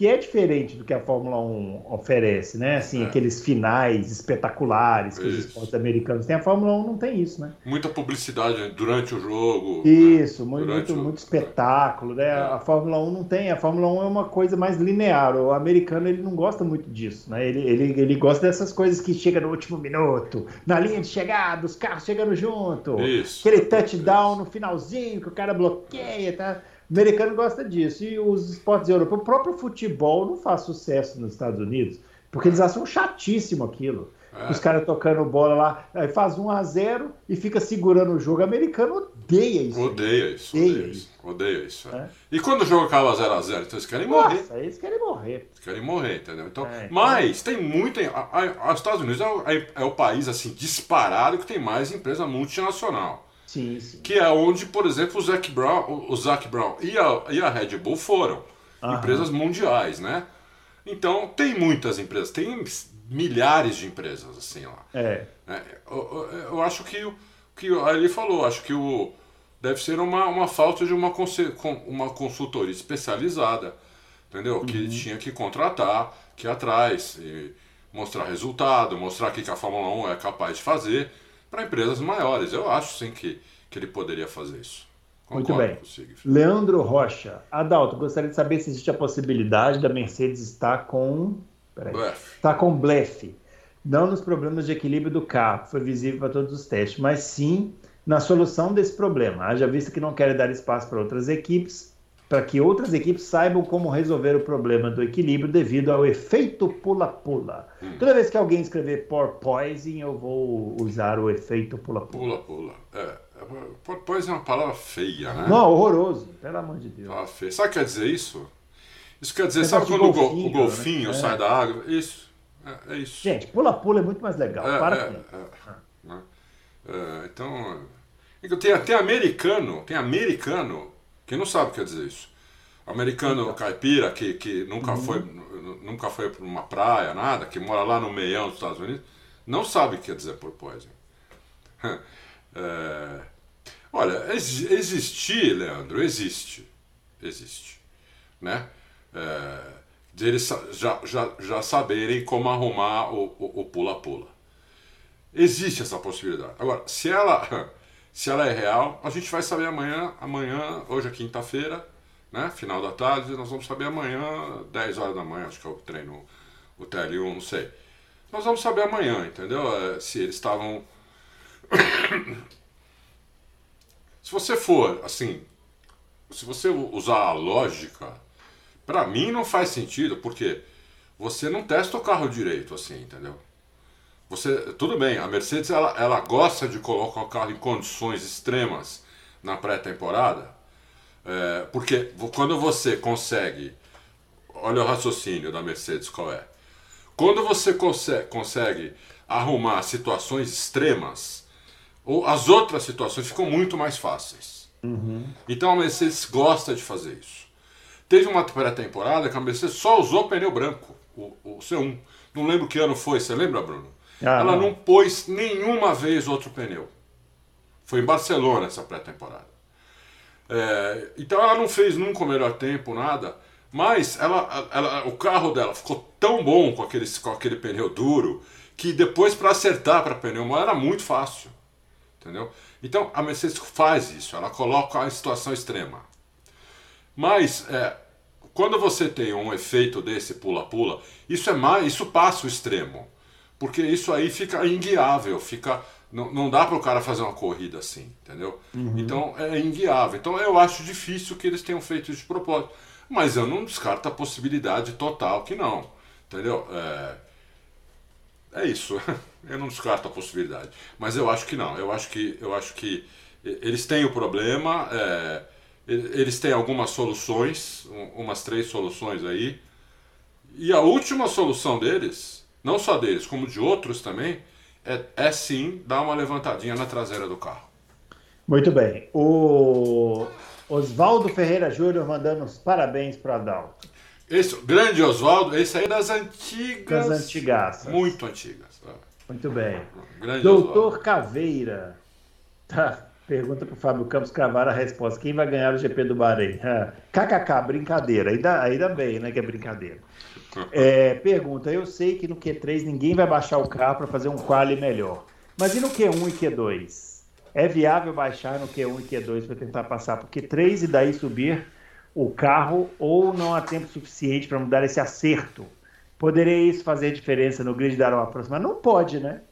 [SPEAKER 1] que é diferente do que a Fórmula 1 oferece, né? Assim, é. aqueles finais espetaculares que isso. os esportes americanos têm. A Fórmula 1 não tem isso, né?
[SPEAKER 2] Muita publicidade durante o jogo.
[SPEAKER 1] Isso, né? muito, muito, o... muito, espetáculo, né? É. A Fórmula 1 não tem. A Fórmula 1 é uma coisa mais linear. O americano, ele não gosta muito disso, né? Ele, ele, ele gosta dessas coisas que chega no último minuto, na linha de chegada, os carros chegando junto.
[SPEAKER 2] Isso.
[SPEAKER 1] Aquele touchdown isso. no finalzinho que o cara bloqueia, tá? O americano gosta disso. E os esportes europeus, o próprio futebol não faz sucesso nos Estados Unidos, porque eles acham chatíssimo aquilo. É. Os caras tocando bola lá, aí faz 1 a 0 e fica segurando o jogo. O americano odeia isso.
[SPEAKER 2] Odeia isso, odeia, odeia isso. Odeia isso é. É. E quando o jogo acaba 0 a 0 então eles querem Nossa, morrer.
[SPEAKER 1] eles querem morrer.
[SPEAKER 2] Eles querem morrer, entendeu? Então, é, mas tem muito. Os Estados Unidos é, é o país assim disparado que tem mais empresa multinacional.
[SPEAKER 1] Sim, sim.
[SPEAKER 2] Que é onde, por exemplo, o Zac Brown, o Zac Brown e, a, e a Red Bull foram. Aham. Empresas mundiais, né? Então, tem muitas empresas, tem milhares de empresas assim lá.
[SPEAKER 1] É.
[SPEAKER 2] é eu, eu, acho que, que ele falou, acho que o, deve ser uma, uma falta de uma, uma consultoria especializada, entendeu? Uhum. Que tinha que contratar, que ir atrás, mostrar resultado, mostrar o que a Fórmula 1 é capaz de fazer para empresas maiores. Eu acho sim que, que ele poderia fazer isso.
[SPEAKER 1] Concordo Muito bem. Leandro Rocha. Adalto, gostaria de saber se existe a possibilidade da Mercedes estar com. Peraí. Blefe. Está com blefe. Não nos problemas de equilíbrio do carro, foi visível para todos os testes, mas sim na solução desse problema. Haja visto que não querem dar espaço para outras equipes, para que outras equipes saibam como resolver o problema do equilíbrio devido ao efeito pula-pula. Hum. Toda vez que alguém escrever porpoising, eu vou usar o efeito pula-pula.
[SPEAKER 2] Pula-pula. É, porpoising é uma palavra feia, né?
[SPEAKER 1] Não, horroroso, pelo amor de Deus.
[SPEAKER 2] Palavra feia. Sabe o que quer dizer isso? Isso quer dizer, sabe quando golfinho, o golfinho né? sai é. da água? Isso. É, é isso.
[SPEAKER 1] Gente, pula-pula é muito mais legal. É, para é,
[SPEAKER 2] é, é, então, então, tem, tem americano, tem americano quem não sabe o que quer dizer isso? Americano caipira que, que nunca, uhum. foi, nunca foi para uma praia, nada, que mora lá no meião dos Estados Unidos, não sabe o que quer dizer porpoising. É, olha, ex existir, Leandro, existe. Existe. Né? É, de eles já, já, já saberem como arrumar o pula-pula. Existe essa possibilidade. Agora, se ela se ela é real, a gente vai saber amanhã, amanhã, hoje é quinta-feira, né? Final da tarde, nós vamos saber amanhã, 10 horas da manhã, acho que é o treino, o TL1, não sei. Nós vamos saber amanhã, entendeu? É, se eles estavam. se você for, assim, se você usar a lógica, para mim não faz sentido, porque você não testa o carro direito, assim, entendeu? Você, tudo bem, a Mercedes ela, ela gosta de colocar o carro em condições extremas na pré-temporada, é, porque quando você consegue, olha o raciocínio da Mercedes qual é, quando você consegue, consegue arrumar situações extremas, ou as outras situações ficam muito mais fáceis.
[SPEAKER 1] Uhum.
[SPEAKER 2] Então a Mercedes gosta de fazer isso. Teve uma pré-temporada que a Mercedes só usou pneu branco, o, o C1. Não lembro que ano foi, você lembra, Bruno? Ah, ela não pôs nenhuma vez outro pneu. Foi em Barcelona essa pré-temporada. É, então ela não fez nunca o melhor tempo, nada. Mas ela, ela, o carro dela ficou tão bom com aquele, com aquele pneu duro que depois para acertar para pneu era muito fácil. Entendeu? Então a Mercedes faz isso, ela coloca a situação extrema. Mas é, quando você tem um efeito desse pula-pula, isso é mais, isso passa o extremo porque isso aí fica inguiável, fica não, não dá para o cara fazer uma corrida assim, entendeu? Uhum. Então é inguiável. Então eu acho difícil que eles tenham feito isso de propósito, mas eu não descarto a possibilidade total que não, entendeu? É... é isso. Eu não descarto a possibilidade. Mas eu acho que não. Eu acho que, eu acho que eles têm o problema, é, eles têm algumas soluções, umas três soluções aí. E a última solução deles, não só deles, como de outros também, é, é sim dar uma levantadinha na traseira do carro.
[SPEAKER 1] Muito bem. O Oswaldo Ferreira Júnior mandando os parabéns para Adalto.
[SPEAKER 2] Esse, grande Oswaldo, esse aí é das antigas.
[SPEAKER 1] Das antigas.
[SPEAKER 2] Muito antigas.
[SPEAKER 1] É. Muito bem.
[SPEAKER 2] Grande
[SPEAKER 1] Doutor. Caveira. Tá. Pergunta para o Fábio Campos cravar a resposta. Quem vai ganhar o GP do Bahrein? KKK, brincadeira. Ainda, ainda bem, né, que é brincadeira. É, pergunta, eu sei que no Q3 ninguém vai baixar o carro para fazer um quali melhor. Mas e no Q1 e Q2? É viável baixar no Q1 e Q2 para tentar passar para o Q3 e daí subir o carro ou não há tempo suficiente para mudar esse acerto? Poderia isso fazer diferença no grid dar uma próxima? Não pode, né?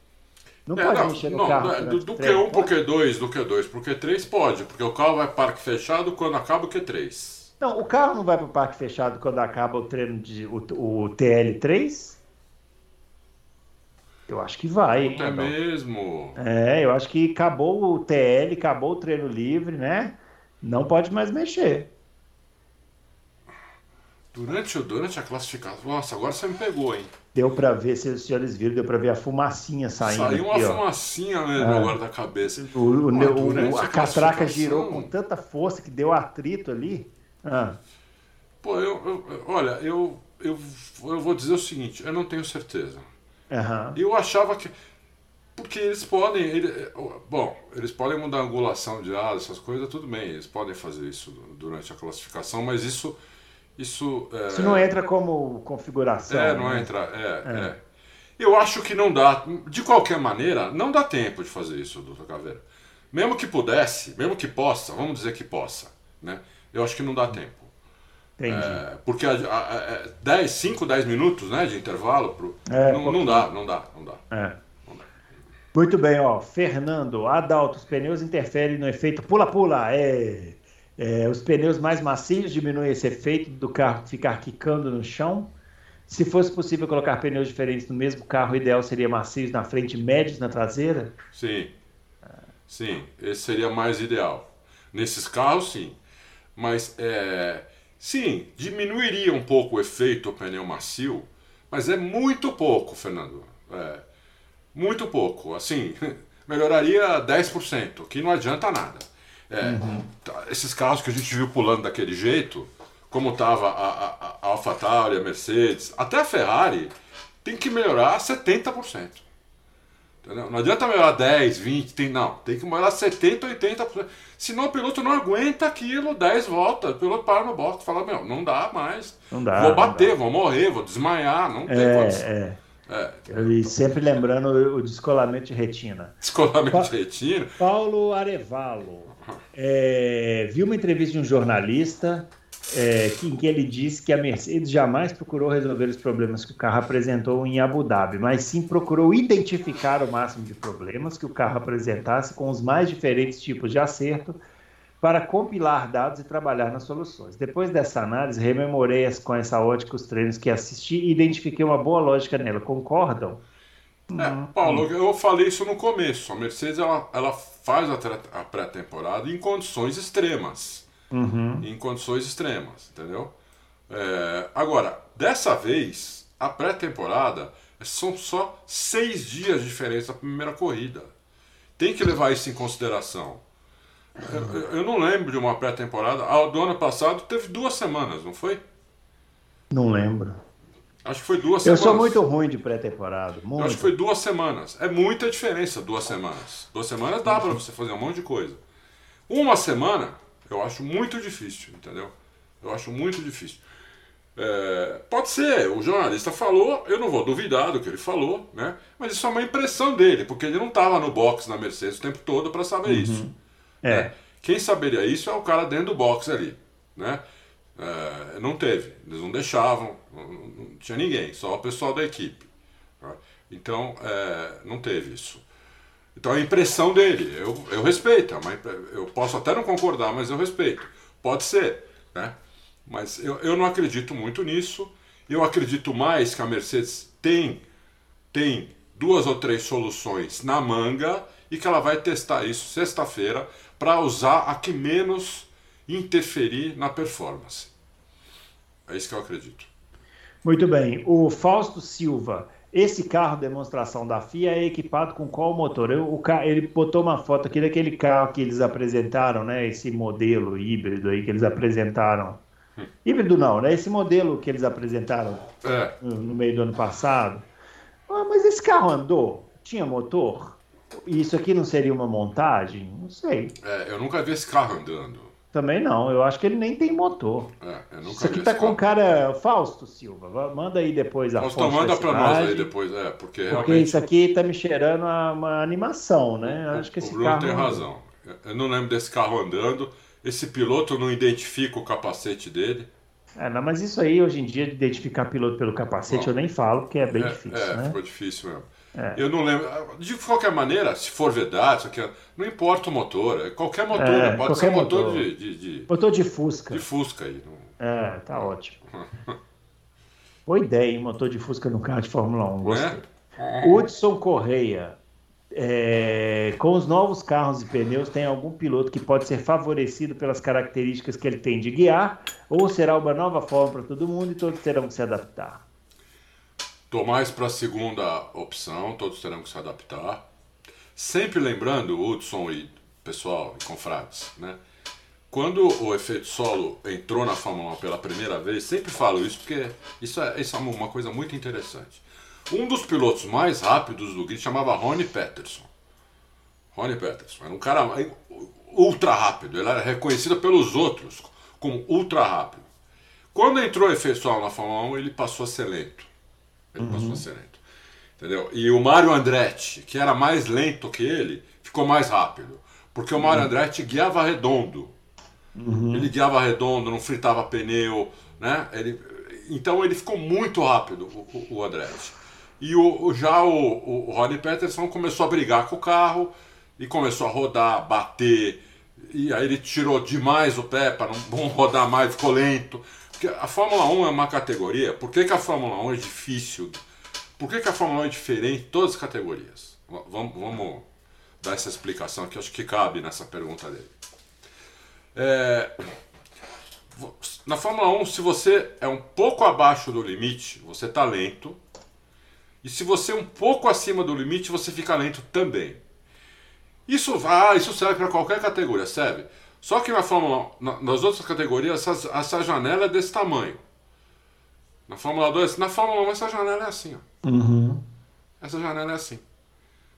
[SPEAKER 1] Não
[SPEAKER 2] É,
[SPEAKER 1] pode
[SPEAKER 2] não,
[SPEAKER 1] mexer no
[SPEAKER 2] não,
[SPEAKER 1] carro.
[SPEAKER 2] é, do, do
[SPEAKER 1] o treino,
[SPEAKER 2] Q1 pro
[SPEAKER 1] pode?
[SPEAKER 2] Q2, do Q2 pro Q3 pode, porque o carro vai parque fechado quando acaba o Q3.
[SPEAKER 1] Não, o carro não vai para o parque fechado quando acaba o treino de o, o TL3? Eu acho que vai, hein,
[SPEAKER 2] É mesmo.
[SPEAKER 1] É, eu acho que acabou o TL, acabou o treino livre, né? Não pode mais mexer.
[SPEAKER 2] Durante, o- durante a classificação. Nossa, agora você me pegou, hein?
[SPEAKER 1] Deu para ver, se os senhores viram, deu para ver a fumacinha saindo
[SPEAKER 2] Saiu uma
[SPEAKER 1] aqui,
[SPEAKER 2] fumacinha mesmo
[SPEAKER 1] Ah.
[SPEAKER 2] agora da cabeça.
[SPEAKER 1] O, o- o-
[SPEAKER 2] durante
[SPEAKER 1] a
[SPEAKER 2] a
[SPEAKER 1] catraca girou com tanta força que deu atrito ali. Ah,
[SPEAKER 2] Pô, eu, eu- olha, eu, eu, eu vou dizer o seguinte, eu não tenho certeza.
[SPEAKER 1] aham.
[SPEAKER 2] Eu achava que. Porque eles podem. ele- bom, eles podem mudar a angulação de asa, essas coisas, tudo bem, eles podem fazer isso durante a classificação, mas isso. Isso, é,
[SPEAKER 1] Isso não entra como configuração.
[SPEAKER 2] É, não
[SPEAKER 1] né?
[SPEAKER 2] entra. É, é. Eu acho que não dá. De qualquer maneira, não dá tempo de fazer isso, doutor Caveira. Mesmo que pudesse, mesmo que possa, vamos dizer que possa, né? Eu acho que não dá tempo.
[SPEAKER 1] Entendi.
[SPEAKER 2] É, porque a, a, a, 10, 5, 10 minutos né, de intervalo, pro,
[SPEAKER 1] É,
[SPEAKER 2] não, não dá, não dá, não dá.
[SPEAKER 1] É. Muito bem, ó. Fernando, Adalto, os pneus interferem no efeito pula-pula. É, é, os pneus mais macios diminuem esse efeito do carro ficar quicando no chão. Se fosse possível colocar pneus diferentes no mesmo carro, o ideal seria macios na frente e médios na traseira?
[SPEAKER 2] Sim, sim, esse seria mais ideal. Nesses carros, sim. Mas, é, sim, diminuiria um pouco o efeito pneu macio, mas é muito pouco, Fernando. É, muito pouco. Assim, melhoraria 10%, que não adianta nada. É, tá, Esses carros que a gente viu pulando daquele jeito, como estava a, a, a AlphaTauri, a Mercedes, até a Ferrari, tem que melhorar 70%. Entendeu? Não adianta melhorar 10, 20, tem, não. Tem que melhorar 70, 80%. Senão o piloto não aguenta aquilo 10 voltas. O piloto para no box e fala, meu, não dá mais.
[SPEAKER 1] Não dá,
[SPEAKER 2] Vou bater,
[SPEAKER 1] dá.
[SPEAKER 2] vou morrer, vou desmaiar, não tem condição.
[SPEAKER 1] É,
[SPEAKER 2] É.
[SPEAKER 1] é. E sempre lembrando o descolamento de retina.
[SPEAKER 2] Descolamento de retina.
[SPEAKER 1] Paulo Arevalo é, viu uma entrevista de um jornalista é, que, em que ele disse que a Mercedes jamais procurou resolver os problemas que o carro apresentou em Abu Dhabi, mas sim procurou identificar o máximo de problemas que o carro apresentasse com os mais diferentes tipos de acerto para compilar dados e trabalhar nas soluções. Depois dessa análise, rememorei as- com essa ótica os treinos que assisti e identifiquei uma boa lógica nela. Concordam?
[SPEAKER 2] É, Paulo, eu falei isso no começo. A Mercedes ela, ela faz a, a pré-temporada em condições extremas.
[SPEAKER 1] Uhum.
[SPEAKER 2] Em condições extremas, entendeu? É, agora, dessa vez, a pré-temporada são só seis dias de diferença da primeira corrida. Tem que levar isso em consideração. Eu, eu não lembro de uma pré-temporada. A do ano passado teve duas semanas, não foi?
[SPEAKER 1] Não lembro.
[SPEAKER 2] Acho que foi duas
[SPEAKER 1] Eu
[SPEAKER 2] semanas.
[SPEAKER 1] sou muito ruim de pré-temporada.
[SPEAKER 2] Eu acho que foi duas semanas. É muita diferença, duas semanas. Duas semanas dá pra você fazer um monte de coisa. Uma semana, eu acho muito difícil, entendeu? Eu acho muito difícil. É, pode ser, o jornalista falou, eu não vou duvidar do que ele falou, né? Mas isso é uma impressão dele, porque ele não estava no box na Mercedes o tempo todo para saber isso.
[SPEAKER 1] É.
[SPEAKER 2] né? Quem saberia isso é o cara dentro do box ali, né? É, não teve, eles não deixavam, não, não- não tinha ninguém, só o pessoal da equipe. tá? Então, é, não teve isso. Então, a impressão dele, eu, eu respeito, é eu posso até não concordar, mas eu respeito. Pode ser, né? Mas eu, eu não acredito muito nisso. Eu acredito mais que a Mercedes tem, tem duas ou três soluções na manga e que ela vai testar isso sexta-feira para usar a que menos interferir na performance. É isso que eu acredito.
[SPEAKER 1] Muito bem. O Fausto Silva, esse carro demonstração da FIA é equipado com qual motor? Eu, o, ele botou uma foto aqui daquele carro que eles apresentaram, né? Esse modelo híbrido aí que eles apresentaram. Hum. Híbrido não, né? Esse modelo que eles apresentaram é. no, no meio do ano passado. Ah, mas esse carro andou? Tinha motor? Isso aqui não seria uma montagem? Não sei.
[SPEAKER 2] É, eu nunca vi esse carro andando.
[SPEAKER 1] Também não, eu acho que ele nem tem motor. É, isso aqui tá com cara. Fausto Silva, manda aí depois a
[SPEAKER 2] Fausto, manda para nós aí depois, é, porque realmente.
[SPEAKER 1] Porque isso aqui tá me cheirando a uma animação, né? Eu acho que esse
[SPEAKER 2] o Bruno
[SPEAKER 1] carro.
[SPEAKER 2] tem razão. Eu não lembro desse carro andando. Esse piloto não identifica o capacete dele.
[SPEAKER 1] É, não, mas isso aí, hoje em dia, de identificar piloto pelo capacete, Bom, eu nem falo, porque é bem
[SPEAKER 2] é,
[SPEAKER 1] difícil.
[SPEAKER 2] É,
[SPEAKER 1] né?
[SPEAKER 2] ficou difícil mesmo. É. Eu não lembro. De qualquer maneira, se for verdade, isso aqui, não importa o motor. É qualquer motor, é, pode qualquer ser motor, motor de, de, de,
[SPEAKER 1] Motor de Fusca.
[SPEAKER 2] De Fusca aí.
[SPEAKER 1] Não... É, tá ótimo. Boa ideia, hein? Motor de Fusca no carro de Fórmula 1. Gostei. É? Hudson Correia. É, com os novos carros e pneus, tem algum piloto que pode ser favorecido pelas características que ele tem de guiar? Ou será uma nova forma para todo mundo e todos terão que se adaptar?
[SPEAKER 2] Estou mais para a segunda opção, todos terão que se adaptar. Sempre lembrando, Hudson e pessoal e confrades, né? Quando o efeito solo entrou na Fórmula 1 pela primeira vez, sempre falo isso porque isso é, isso é uma coisa muito interessante. Um dos pilotos mais rápidos do grid chamava Ronnie Peterson. Ronnie Peterson era um cara ultra rápido, ele era reconhecido pelos outros como ultra rápido. Quando entrou o efeito solo na Fórmula 1, ele passou a ser lento. Ele uhum. passou a ser lento. Entendeu? E o Mário Andretti, que era mais lento que ele, ficou mais rápido. Porque o Mário uhum. Andretti guiava redondo. Uhum. Ele guiava redondo, não fritava pneu, né? Ele, então ele ficou muito rápido, o, o Andretti. E o, já o, o, o Ronnie Peterson começou a brigar com o carro e começou a rodar, bater. E aí ele tirou demais o pé para não rodar mais, ficou lento. Porque a Fórmula 1 é uma categoria. Por que, que a Fórmula 1 é difícil? Por que, que a Fórmula 1 é diferente em todas as categorias? Vamos, vamos dar essa explicação aqui, acho que cabe nessa pergunta dele. É, na Fórmula 1, se você é um pouco abaixo do limite, você está lento. E se você é um pouco acima do limite, você fica lento também. Isso, ah, isso serve para qualquer categoria, serve. Só que na Fórmula na, nas outras categorias, essa, essa janela é desse tamanho. Na Fórmula 2, na Fórmula 1, essa janela é assim. Ó. Uhum. Essa janela é assim.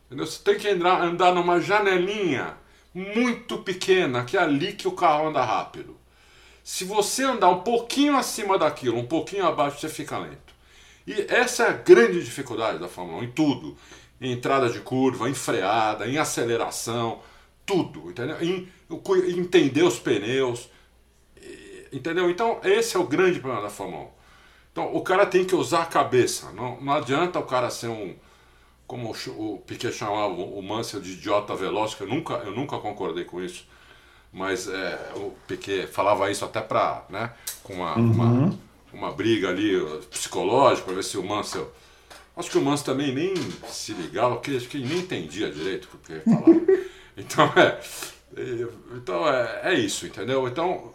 [SPEAKER 2] Entendeu? Você tem que andar, andar numa janelinha muito pequena, que é ali que o carro anda rápido. Se você andar um pouquinho acima daquilo, um pouquinho abaixo, você fica lento. E essa é a grande dificuldade da Fórmula 1, em tudo. Em entrada de curva, em freada, em aceleração, tudo, entendeu? Em entender os pneus, entendeu? Então, esse é o grande problema da Fórmula 1. Então, o cara tem que usar a cabeça. Não, não adianta o cara ser um, como o, Piquet chamava o Mansell de idiota veloz, que eu nunca, eu nunca concordei com isso. Mas é, o Piquet falava isso até para, né, com uma, uhum. uma, uma briga ali psicológica, para ver se o Mansell Acho que o Mansell também nem se ligava, porque acho que ele nem entendia direito o que ele falava. Então é, então é, é isso, entendeu? Então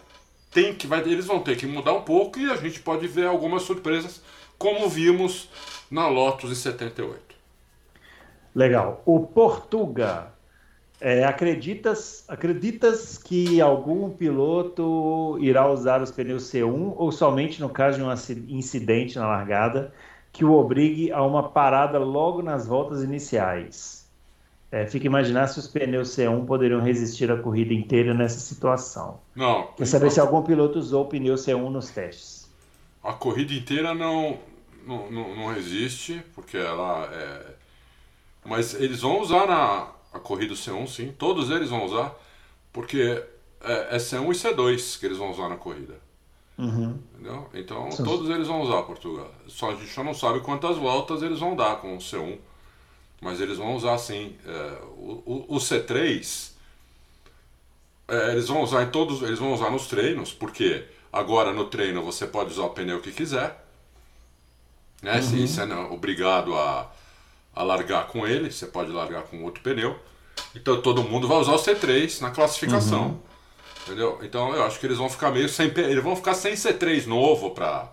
[SPEAKER 2] tem que vai, eles vão ter que mudar um pouco e a gente pode ver algumas surpresas, como vimos na Lotus em 78.
[SPEAKER 1] Legal. O Portuga, é, acreditas, acreditas que algum piloto irá usar os pneus C1 ou somente no caso de um incidente na largada que o obrigue a uma parada logo nas voltas iniciais? É, fica imaginar se os pneus C1 poderiam resistir a corrida inteira nessa situação.
[SPEAKER 2] Não.
[SPEAKER 1] Quer saber se algum piloto usou o pneu C1 nos testes?
[SPEAKER 2] A corrida inteira não, não, não, não resiste, porque ela é. Mas eles vão usar na a corrida C1, sim. Todos eles vão usar, porque é, é C1 e C2 que eles vão usar na corrida. Uhum. Entendeu? Então, todos eles vão usar Portugal. Só a gente só não sabe quantas voltas eles vão dar com o C1 mas eles vão usar sim. É, o, o, C3 é, eles vão usar em todos, eles vão usar nos treinos, porque agora no treino você pode usar o pneu que quiser, né? Uhum. Você é obrigado a, a largar com ele, você pode largar com outro pneu. Então todo mundo vai usar o C3 na classificação. Uhum. Entendeu? Então eu acho que eles vão ficar meio sem. Eles vão ficar sem C3 novo para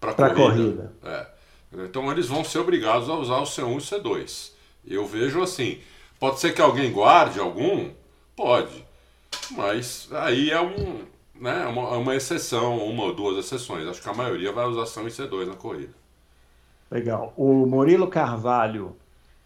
[SPEAKER 2] para corrida. corrida. É. Então eles vão ser obrigados a usar o C1 e o C2. Eu vejo assim. Pode ser que alguém guarde algum? Pode. Mas aí é um, né, uma, uma exceção, uma ou duas exceções. Acho que a maioria vai usar C1 e C2 na corrida.
[SPEAKER 1] Legal. O Murilo Carvalho,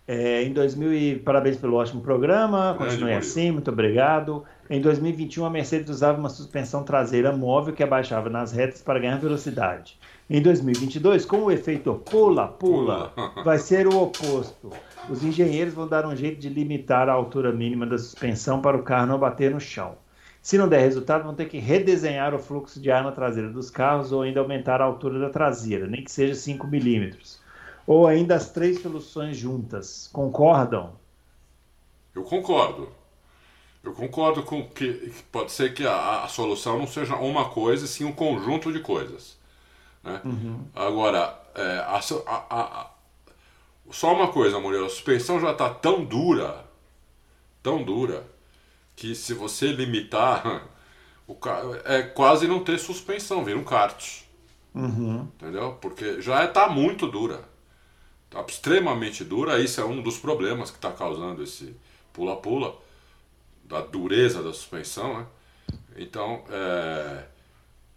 [SPEAKER 1] é, em 2000, e parabéns pelo ótimo programa, continue assim, muito obrigado. Em 2021, a Mercedes usava uma suspensão traseira móvel que abaixava nas retas para ganhar velocidade. Em 2022, com o efeito pula-pula, vai ser o oposto. Os engenheiros vão dar um jeito de limitar a altura mínima da suspensão para o carro não bater no chão. Se não der resultado, vão ter que redesenhar o fluxo de ar na traseira dos carros ou ainda aumentar a altura da traseira, nem que seja 5 milímetros. Ou ainda as três soluções juntas. Concordam?
[SPEAKER 2] Eu concordo. Eu concordo com que, que pode ser que a, a, solução não seja uma coisa, sim um conjunto de coisas. Né? Uhum. Agora, é, a, a, só uma coisa, Murilo, a suspensão já está tão dura, tão dura, que se você limitar, o é quase não ter suspensão, vira um kart. Uhum. Entendeu? Porque já está muito dura. Está extremamente dura. Isso é um dos problemas que está causando esse pula-pula, da dureza da suspensão, né? Então, é,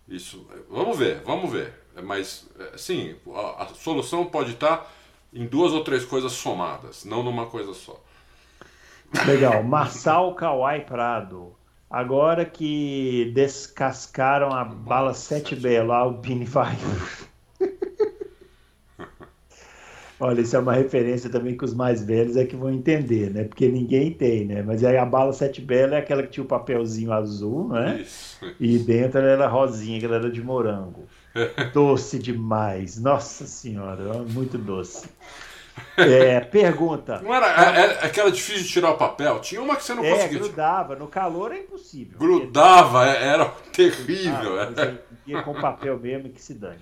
[SPEAKER 2] isso. Vamos ver, vamos ver. Mas, é, sim, a, a solução pode estar em duas ou três coisas somadas, não numa coisa só.
[SPEAKER 1] Legal. Marçal Kawai Prado. Agora que descascaram a bala 7B lá, o Pini vai. Olha, isso é uma referência também que os mais velhos é que vão entender, né? Porque ninguém tem, né? Mas aí a bala 7 bela é aquela que tinha o papelzinho azul, né? Isso. E dentro ela era rosinha, que ela era de morango. doce demais. Nossa senhora, muito doce. É, pergunta.
[SPEAKER 2] Não era, é, é, aquela difícil de tirar o papel? Tinha uma que você não
[SPEAKER 1] é,
[SPEAKER 2] conseguia.
[SPEAKER 1] grudava. No calor é impossível.
[SPEAKER 2] Grudava, é, era terrível. Ah,
[SPEAKER 1] ia com papel mesmo que se dane.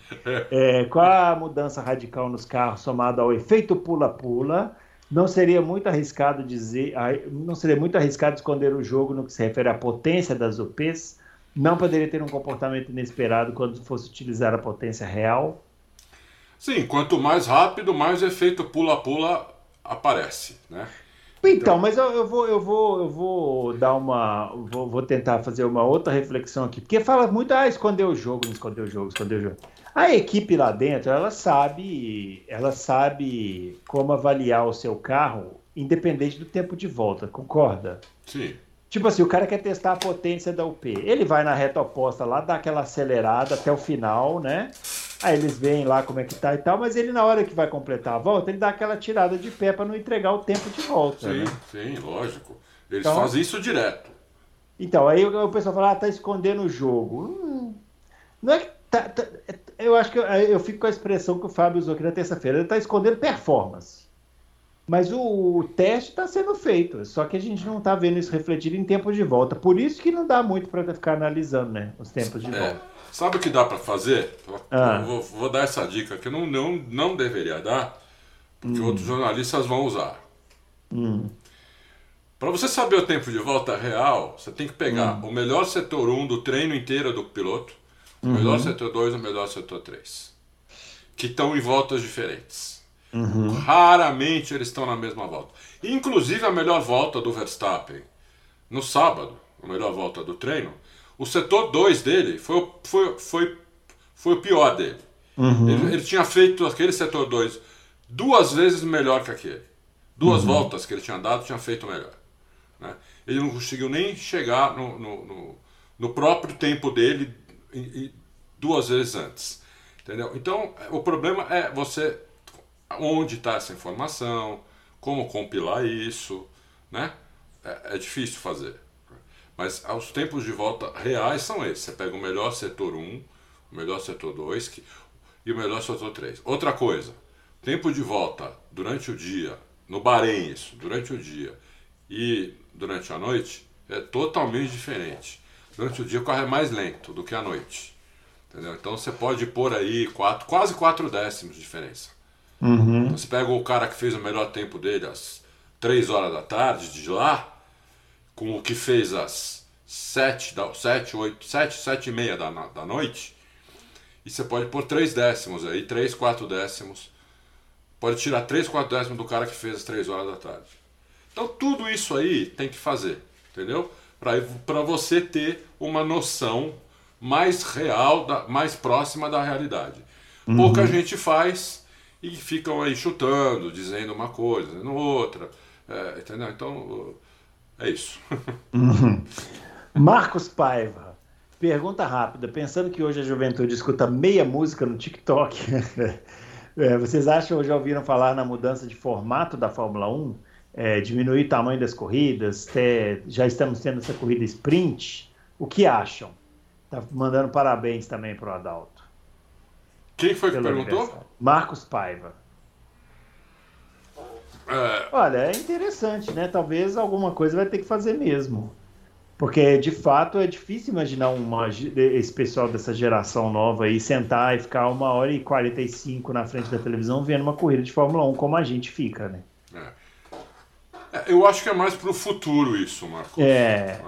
[SPEAKER 1] É, qual a mudança radical nos carros somada ao efeito pula-pula? Não seria muito arriscado dizer, não seria muito arriscado esconder o jogo no que se refere à potência das UPs? Não poderia ter um comportamento inesperado quando fosse utilizar a potência real?
[SPEAKER 2] Sim, quanto mais rápido, mais efeito pula-pula aparece, né?
[SPEAKER 1] Então, mas eu, eu, vou, eu vou, eu vou dar uma, vou, vou, tentar fazer uma outra reflexão aqui, porque fala muito, ah, esconder o jogo, não esconder o jogo, esconder o jogo. A equipe lá dentro, ela sabe, ela sabe como avaliar o seu carro, independente do tempo de volta, concorda?
[SPEAKER 2] Sim.
[SPEAKER 1] Tipo assim, o cara quer testar a potência da UP, ele vai na reta oposta lá, dá aquela acelerada até o final, né? Aí eles veem lá como é que tá e tal, mas ele na hora que vai completar a volta, ele dá aquela tirada de pé para não entregar o tempo de volta.
[SPEAKER 2] Sim,
[SPEAKER 1] né?
[SPEAKER 2] sim, lógico. Eles então, fazem isso direto.
[SPEAKER 1] Então, aí o pessoal fala, ah, tá escondendo o jogo. Hum, não é que tá, tá, eu acho que eu, eu, fico com a expressão que o Fábio usou aqui na terça-feira, ele tá escondendo performance. Mas o, teste está sendo feito, só que a gente não está vendo isso refletido em tempo de volta. Por isso que não dá muito para ficar analisando né, os tempos de é. volta.
[SPEAKER 2] Sabe o que dá para fazer? Ah. Vou, vou, dar essa dica que eu não, não, não deveria dar, porque hum. outros jornalistas vão usar.
[SPEAKER 1] Hum.
[SPEAKER 2] Para você saber o tempo de volta real, você tem que pegar hum. o melhor setor 1 do treino inteiro do piloto, o uhum. melhor setor 2 e o melhor setor 3, que estão em voltas diferentes.
[SPEAKER 1] Uhum.
[SPEAKER 2] Raramente eles estão na mesma volta. Inclusive a melhor volta do Verstappen, no sábado, a melhor volta do treino, o setor 2 dele foi, foi, foi, foi o pior dele.
[SPEAKER 1] Uhum.
[SPEAKER 2] Ele, ele, tinha feito aquele setor 2 duas vezes melhor que aquele. Duas uhum. voltas que ele tinha dado, tinha feito melhor. Né? Ele não conseguiu nem chegar no, no, no, no próprio tempo dele duas vezes antes. Entendeu? Então, o problema é você. Onde está essa informação, como compilar isso, né? É, é difícil fazer. Mas os tempos de volta reais são esses. Você pega o melhor setor 1, o melhor setor 2 que, e o melhor setor 3. Outra coisa, tempo de volta durante o dia, no Bahrein isso, durante o dia e durante a noite, é totalmente diferente. Durante o dia é mais lento do que à noite. Entendeu? Então você pode pôr aí quatro, quase 4 décimos de diferença. Uhum. Você pega o cara que fez o melhor tempo dele às 3 horas da tarde de lá, com o que fez às 7, 7, 8, 7, 7 e meia da, da noite, e você pode pôr 3 décimos aí, 3, 4 décimos. Pode tirar 3, 4 décimos do cara que fez às 3 horas da tarde. Então tudo isso aí tem que fazer, entendeu? Para você ter uma noção mais real, da, mais próxima da realidade. Uhum. Pouca gente faz e ficam aí chutando, dizendo uma coisa, dizendo outra. É, entendeu? Então, é isso.
[SPEAKER 1] Uhum. Marcos Paiva, pergunta rápida. Pensando que hoje a juventude escuta meia música no TikTok, é, vocês acham ou já ouviram falar na mudança de formato da Fórmula 1? É, diminuir o tamanho das corridas, ter, já estamos tendo essa corrida sprint. O que acham? Tá mandando parabéns também para o Adalto.
[SPEAKER 2] Quem foi que perguntou?
[SPEAKER 1] Marcos Paiva. É... Olha, é interessante, né? Talvez alguma coisa vai ter que fazer mesmo. Porque, de fato, é difícil imaginar uma, esse pessoal dessa geração nova aí sentar e ficar uma hora e 45 na frente da televisão vendo uma corrida de Fórmula 1 como a gente fica, né?
[SPEAKER 2] É. é eu acho que é mais pro futuro isso, Marcos.
[SPEAKER 1] É.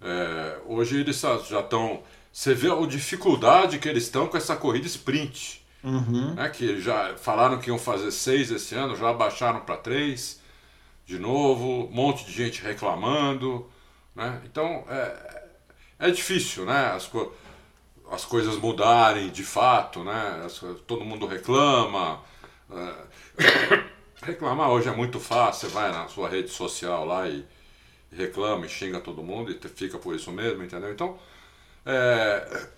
[SPEAKER 2] é hoje eles já estão... Você vê a dificuldade que eles estão com essa corrida sprint.
[SPEAKER 1] Uhum.
[SPEAKER 2] Né, que já falaram que iam fazer seis esse ano, já baixaram para três de novo, um monte de gente reclamando. Né? Então é, é difícil né? as, co as coisas mudarem de fato, né? As, todo mundo reclama. É, reclamar hoje é muito fácil, você vai na sua rede social lá e, reclama e xinga todo mundo e fica por isso mesmo, entendeu? Então é,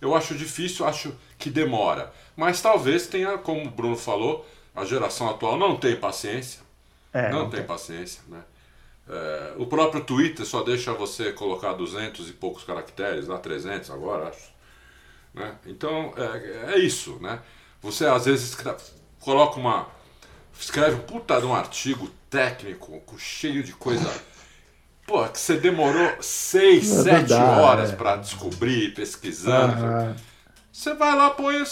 [SPEAKER 2] eu acho difícil, acho que demora. Mas talvez tenha, como o Bruno falou, a geração atual não tem paciência. É, não, não, tem, tem. paciência, né? É, o próprio Twitter só deixa você colocar 200 e poucos caracteres, lá 300 agora, acho. Né? Então, é, é isso, né? Você às vezes coloca uma... Escreve um puta de um artigo técnico, cheio de coisa... Pô, que você demorou 6, 7 horas é. para descobrir, pesquisando. Uhum. Você vai lá, põe.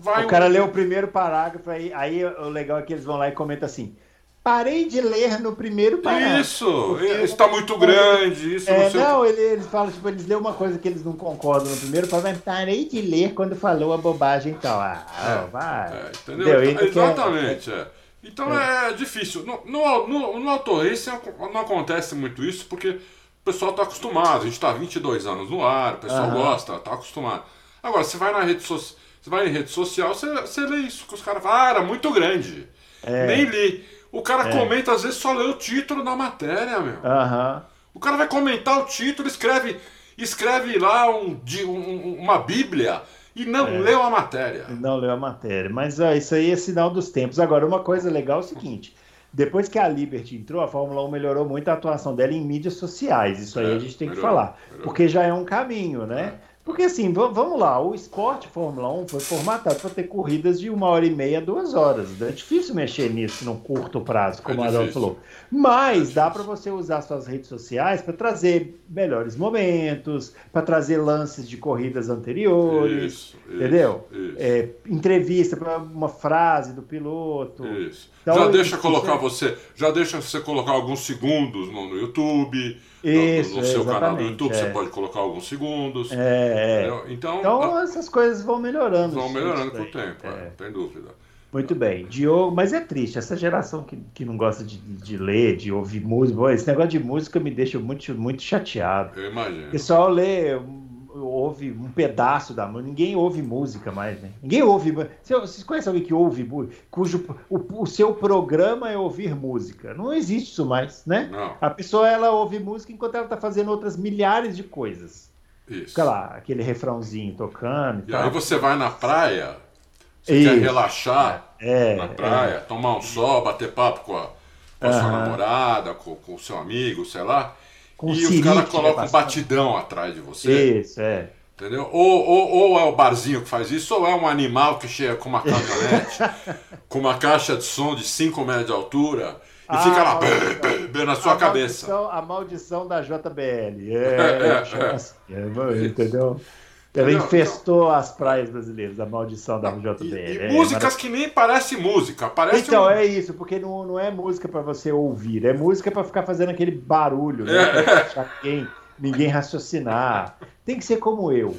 [SPEAKER 2] Vai
[SPEAKER 1] o cara um... lê o primeiro parágrafo, aí, aí o legal é que eles vão lá e comentam assim. Parei de ler no primeiro parágrafo.
[SPEAKER 2] Isso, está muito grande. Isso
[SPEAKER 1] é, não, não ele, eles falam, tipo, eles lêem uma coisa que eles não concordam no primeiro parágrafo. Parei de ler quando falou a bobagem e tal. Ah, é, vai.
[SPEAKER 2] É, entendeu? Então, exatamente, é. Então é, é difícil. No, no, no, no não acontece muito isso, porque o pessoal está acostumado. A gente está 22 anos no ar, o pessoal uhum. gosta, está acostumado. Agora, você vai na rede social, você vai em rede social, você, você lê isso, que os caras falam, ah, era muito grande. É. Nem li. O cara é. comenta, às vezes, só lê o título da matéria, meu.
[SPEAKER 1] Uhum.
[SPEAKER 2] O cara vai comentar o título, escreve, escreve lá um, um, uma bíblia e não é. leu a matéria.
[SPEAKER 1] Não leu a matéria. Mas ó, isso aí é sinal dos tempos. Agora, uma coisa legal é o seguinte. Depois que a Liberty entrou, a Fórmula 1 melhorou muito a atuação dela em mídias sociais. Isso aí é, a gente tem melhorou, que falar. Melhorou. Porque já é um caminho, né? É. Porque assim, vamos lá, o esporte Fórmula 1 foi formatado para ter corridas de uma hora e meia, duas horas. É difícil mexer nisso num curto prazo, como é a Adão falou. Mas é dá para você usar suas redes sociais para trazer melhores momentos, para trazer lances de corridas anteriores, isso, entendeu? Isso, é, entrevista para uma frase do piloto.
[SPEAKER 2] Isso. Então, já deixa colocar você, já deixa você colocar alguns segundos no, no YouTube
[SPEAKER 1] isso,
[SPEAKER 2] no, no seu canal do YouTube, é. você pode colocar alguns segundos.
[SPEAKER 1] É, é.
[SPEAKER 2] Então,
[SPEAKER 1] então essas coisas vão melhorando.
[SPEAKER 2] Vão melhorando com o tempo, é. tem dúvida.
[SPEAKER 1] Muito bem. Diogo, mas é triste, essa geração que, que não gosta de, de ler, de ouvir música, esse negócio de música me deixa muito, muito chateado.
[SPEAKER 2] Eu imagino. O
[SPEAKER 1] pessoal lê ouve um pedaço da música. Ninguém ouve música mais, né? Ninguém ouve. Vocês conhecem alguém que ouve cujo o, o, seu programa é ouvir música? Não existe isso mais, né?
[SPEAKER 2] Não.
[SPEAKER 1] A pessoa ela ouve música enquanto ela está fazendo outras milhares de coisas.
[SPEAKER 2] Isso.
[SPEAKER 1] Lá, aquele refrãozinho tocando.
[SPEAKER 2] E,
[SPEAKER 1] e
[SPEAKER 2] aí você vai na praia, você isso. quer relaxar
[SPEAKER 1] é,
[SPEAKER 2] na praia, é. tomar um sol, bater papo com a, com a sua namorada, com o seu amigo, sei lá. Com e os caras colocam um batidão atrás de você.
[SPEAKER 1] Isso, é.
[SPEAKER 2] Entendeu? Ou, ou, ou, é o barzinho que faz isso, ou é um animal que chega com uma caminhonete, com uma caixa de som de 5 metros de altura e ah, fica lá bê, na sua cabeça.
[SPEAKER 1] Maldição, a maldição da JBL. É, é, é, é. Assim, é entendeu? Ela infestou as praias brasileiras, a maldição da JBL.
[SPEAKER 2] E, e
[SPEAKER 1] é,
[SPEAKER 2] músicas que nem parece música, parece
[SPEAKER 1] Então,
[SPEAKER 2] um...
[SPEAKER 1] é isso, porque não, não é música para você ouvir, é música para ficar fazendo aquele barulho, né? É. Pra deixar ninguém, ninguém raciocinar. Tem que ser como eu.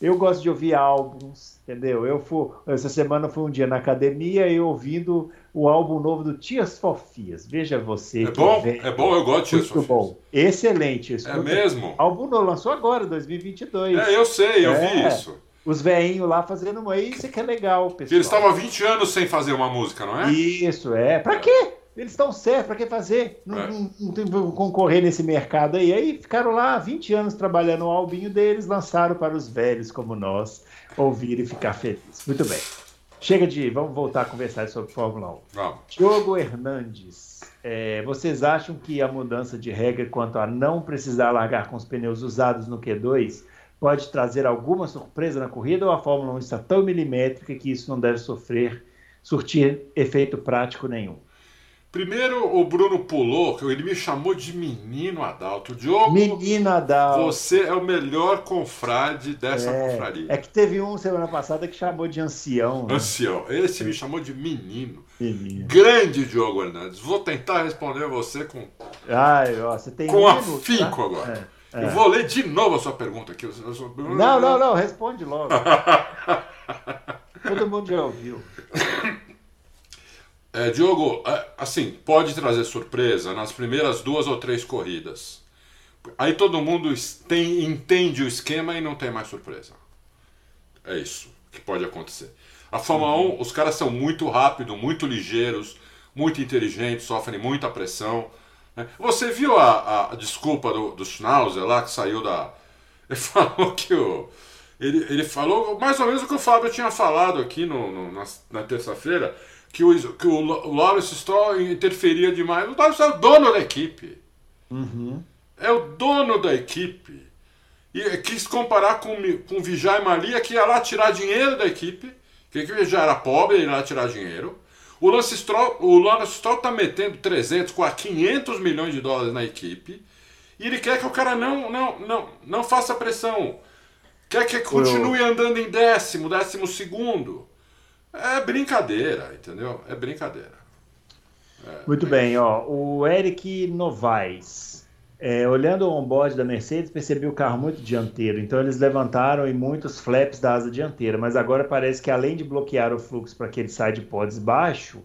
[SPEAKER 1] Eu gosto de ouvir álbuns, entendeu? Eu fui, essa semana foi um dia na academia e ouvindo o álbum novo do Tias Fofias. Veja você.
[SPEAKER 2] É bom, é bom, eu gosto de Tias Fofias. bom.
[SPEAKER 1] Excelente.
[SPEAKER 2] É mesmo?
[SPEAKER 1] O álbum novo lançou agora, 2022.
[SPEAKER 2] É, eu sei, eu é. vi isso.
[SPEAKER 1] Os veinhos lá fazendo uma. Isso que é legal, pessoal.
[SPEAKER 2] Que eles estavam há 20 anos sem fazer uma música, não é?
[SPEAKER 1] Isso, é. Pra quê? Eles estão certos, para que fazer? Não, é. não, não tem como concorrer nesse mercado aí. Aí ficaram lá 20 anos trabalhando o albinho deles, lançaram para os velhos como nós ouvir e ficar felizes. Muito bem. Chega de. Vamos voltar a conversar sobre Fórmula 1.
[SPEAKER 2] Vamos.
[SPEAKER 1] Diogo Hernandes. É, vocês acham que a mudança de regra quanto a não precisar largar com os pneus usados no Q2 pode trazer alguma surpresa na corrida ou a Fórmula 1 está tão milimétrica que isso não deve sofrer, surtir efeito prático nenhum?
[SPEAKER 2] Primeiro, o Bruno pulou, ele me chamou de menino Adalto. Diogo,
[SPEAKER 1] menino Adalto.
[SPEAKER 2] Você é o melhor confrade dessa
[SPEAKER 1] é,
[SPEAKER 2] confraria.
[SPEAKER 1] É que teve um semana passada que chamou de ancião.
[SPEAKER 2] Né? Ancião. Esse me chamou de menino.
[SPEAKER 1] Menino.
[SPEAKER 2] Grande Diogo Hernandes. Vou tentar responder você com.
[SPEAKER 1] Ai, ó, você tem
[SPEAKER 2] com um afinco tá? agora. É, é. Eu vou ler de novo a sua pergunta aqui.
[SPEAKER 1] Não, não, não, responde logo. Todo mundo já ouviu.
[SPEAKER 2] É, Diogo, é, assim, pode trazer surpresa nas primeiras duas ou três corridas. Aí todo mundo tem, entende o esquema e não tem mais surpresa. É isso que pode acontecer. A Fórmula 1, os caras são muito rápidos, muito ligeiros, muito inteligentes, sofrem muita pressão. Né? Você viu a, a desculpa do, do Schnauzer lá que saiu da. Ele falou que o. Ele, ele falou mais ou menos o que o Fábio tinha falado aqui no, no na, na terça-feira que o, que o Lawrence Stroll interferia demais. O Lawrence é o dono da equipe.
[SPEAKER 1] Uhum.
[SPEAKER 2] É o dono da equipe. E quis comparar com, com o Vijay Malia, que ia lá tirar dinheiro da equipe, que a equipe já era pobre, ia lá tirar dinheiro. O Lance Stroll, o Lawrence Stroll tá metendo 300, 500 milhões de dólares na equipe. E ele quer que o cara não, não, não, não faça pressão. Quer que continue andando em décimo, décimo segundo. É brincadeira, entendeu? É brincadeira.
[SPEAKER 1] É, Muito bem, ó. O Eric Novaes. É, olhando o onboard da Mercedes, percebi o carro muito dianteiro. Então eles levantaram em muitos flaps da asa dianteira, mas agora parece que além de bloquear o fluxo para aquele side pods baixo,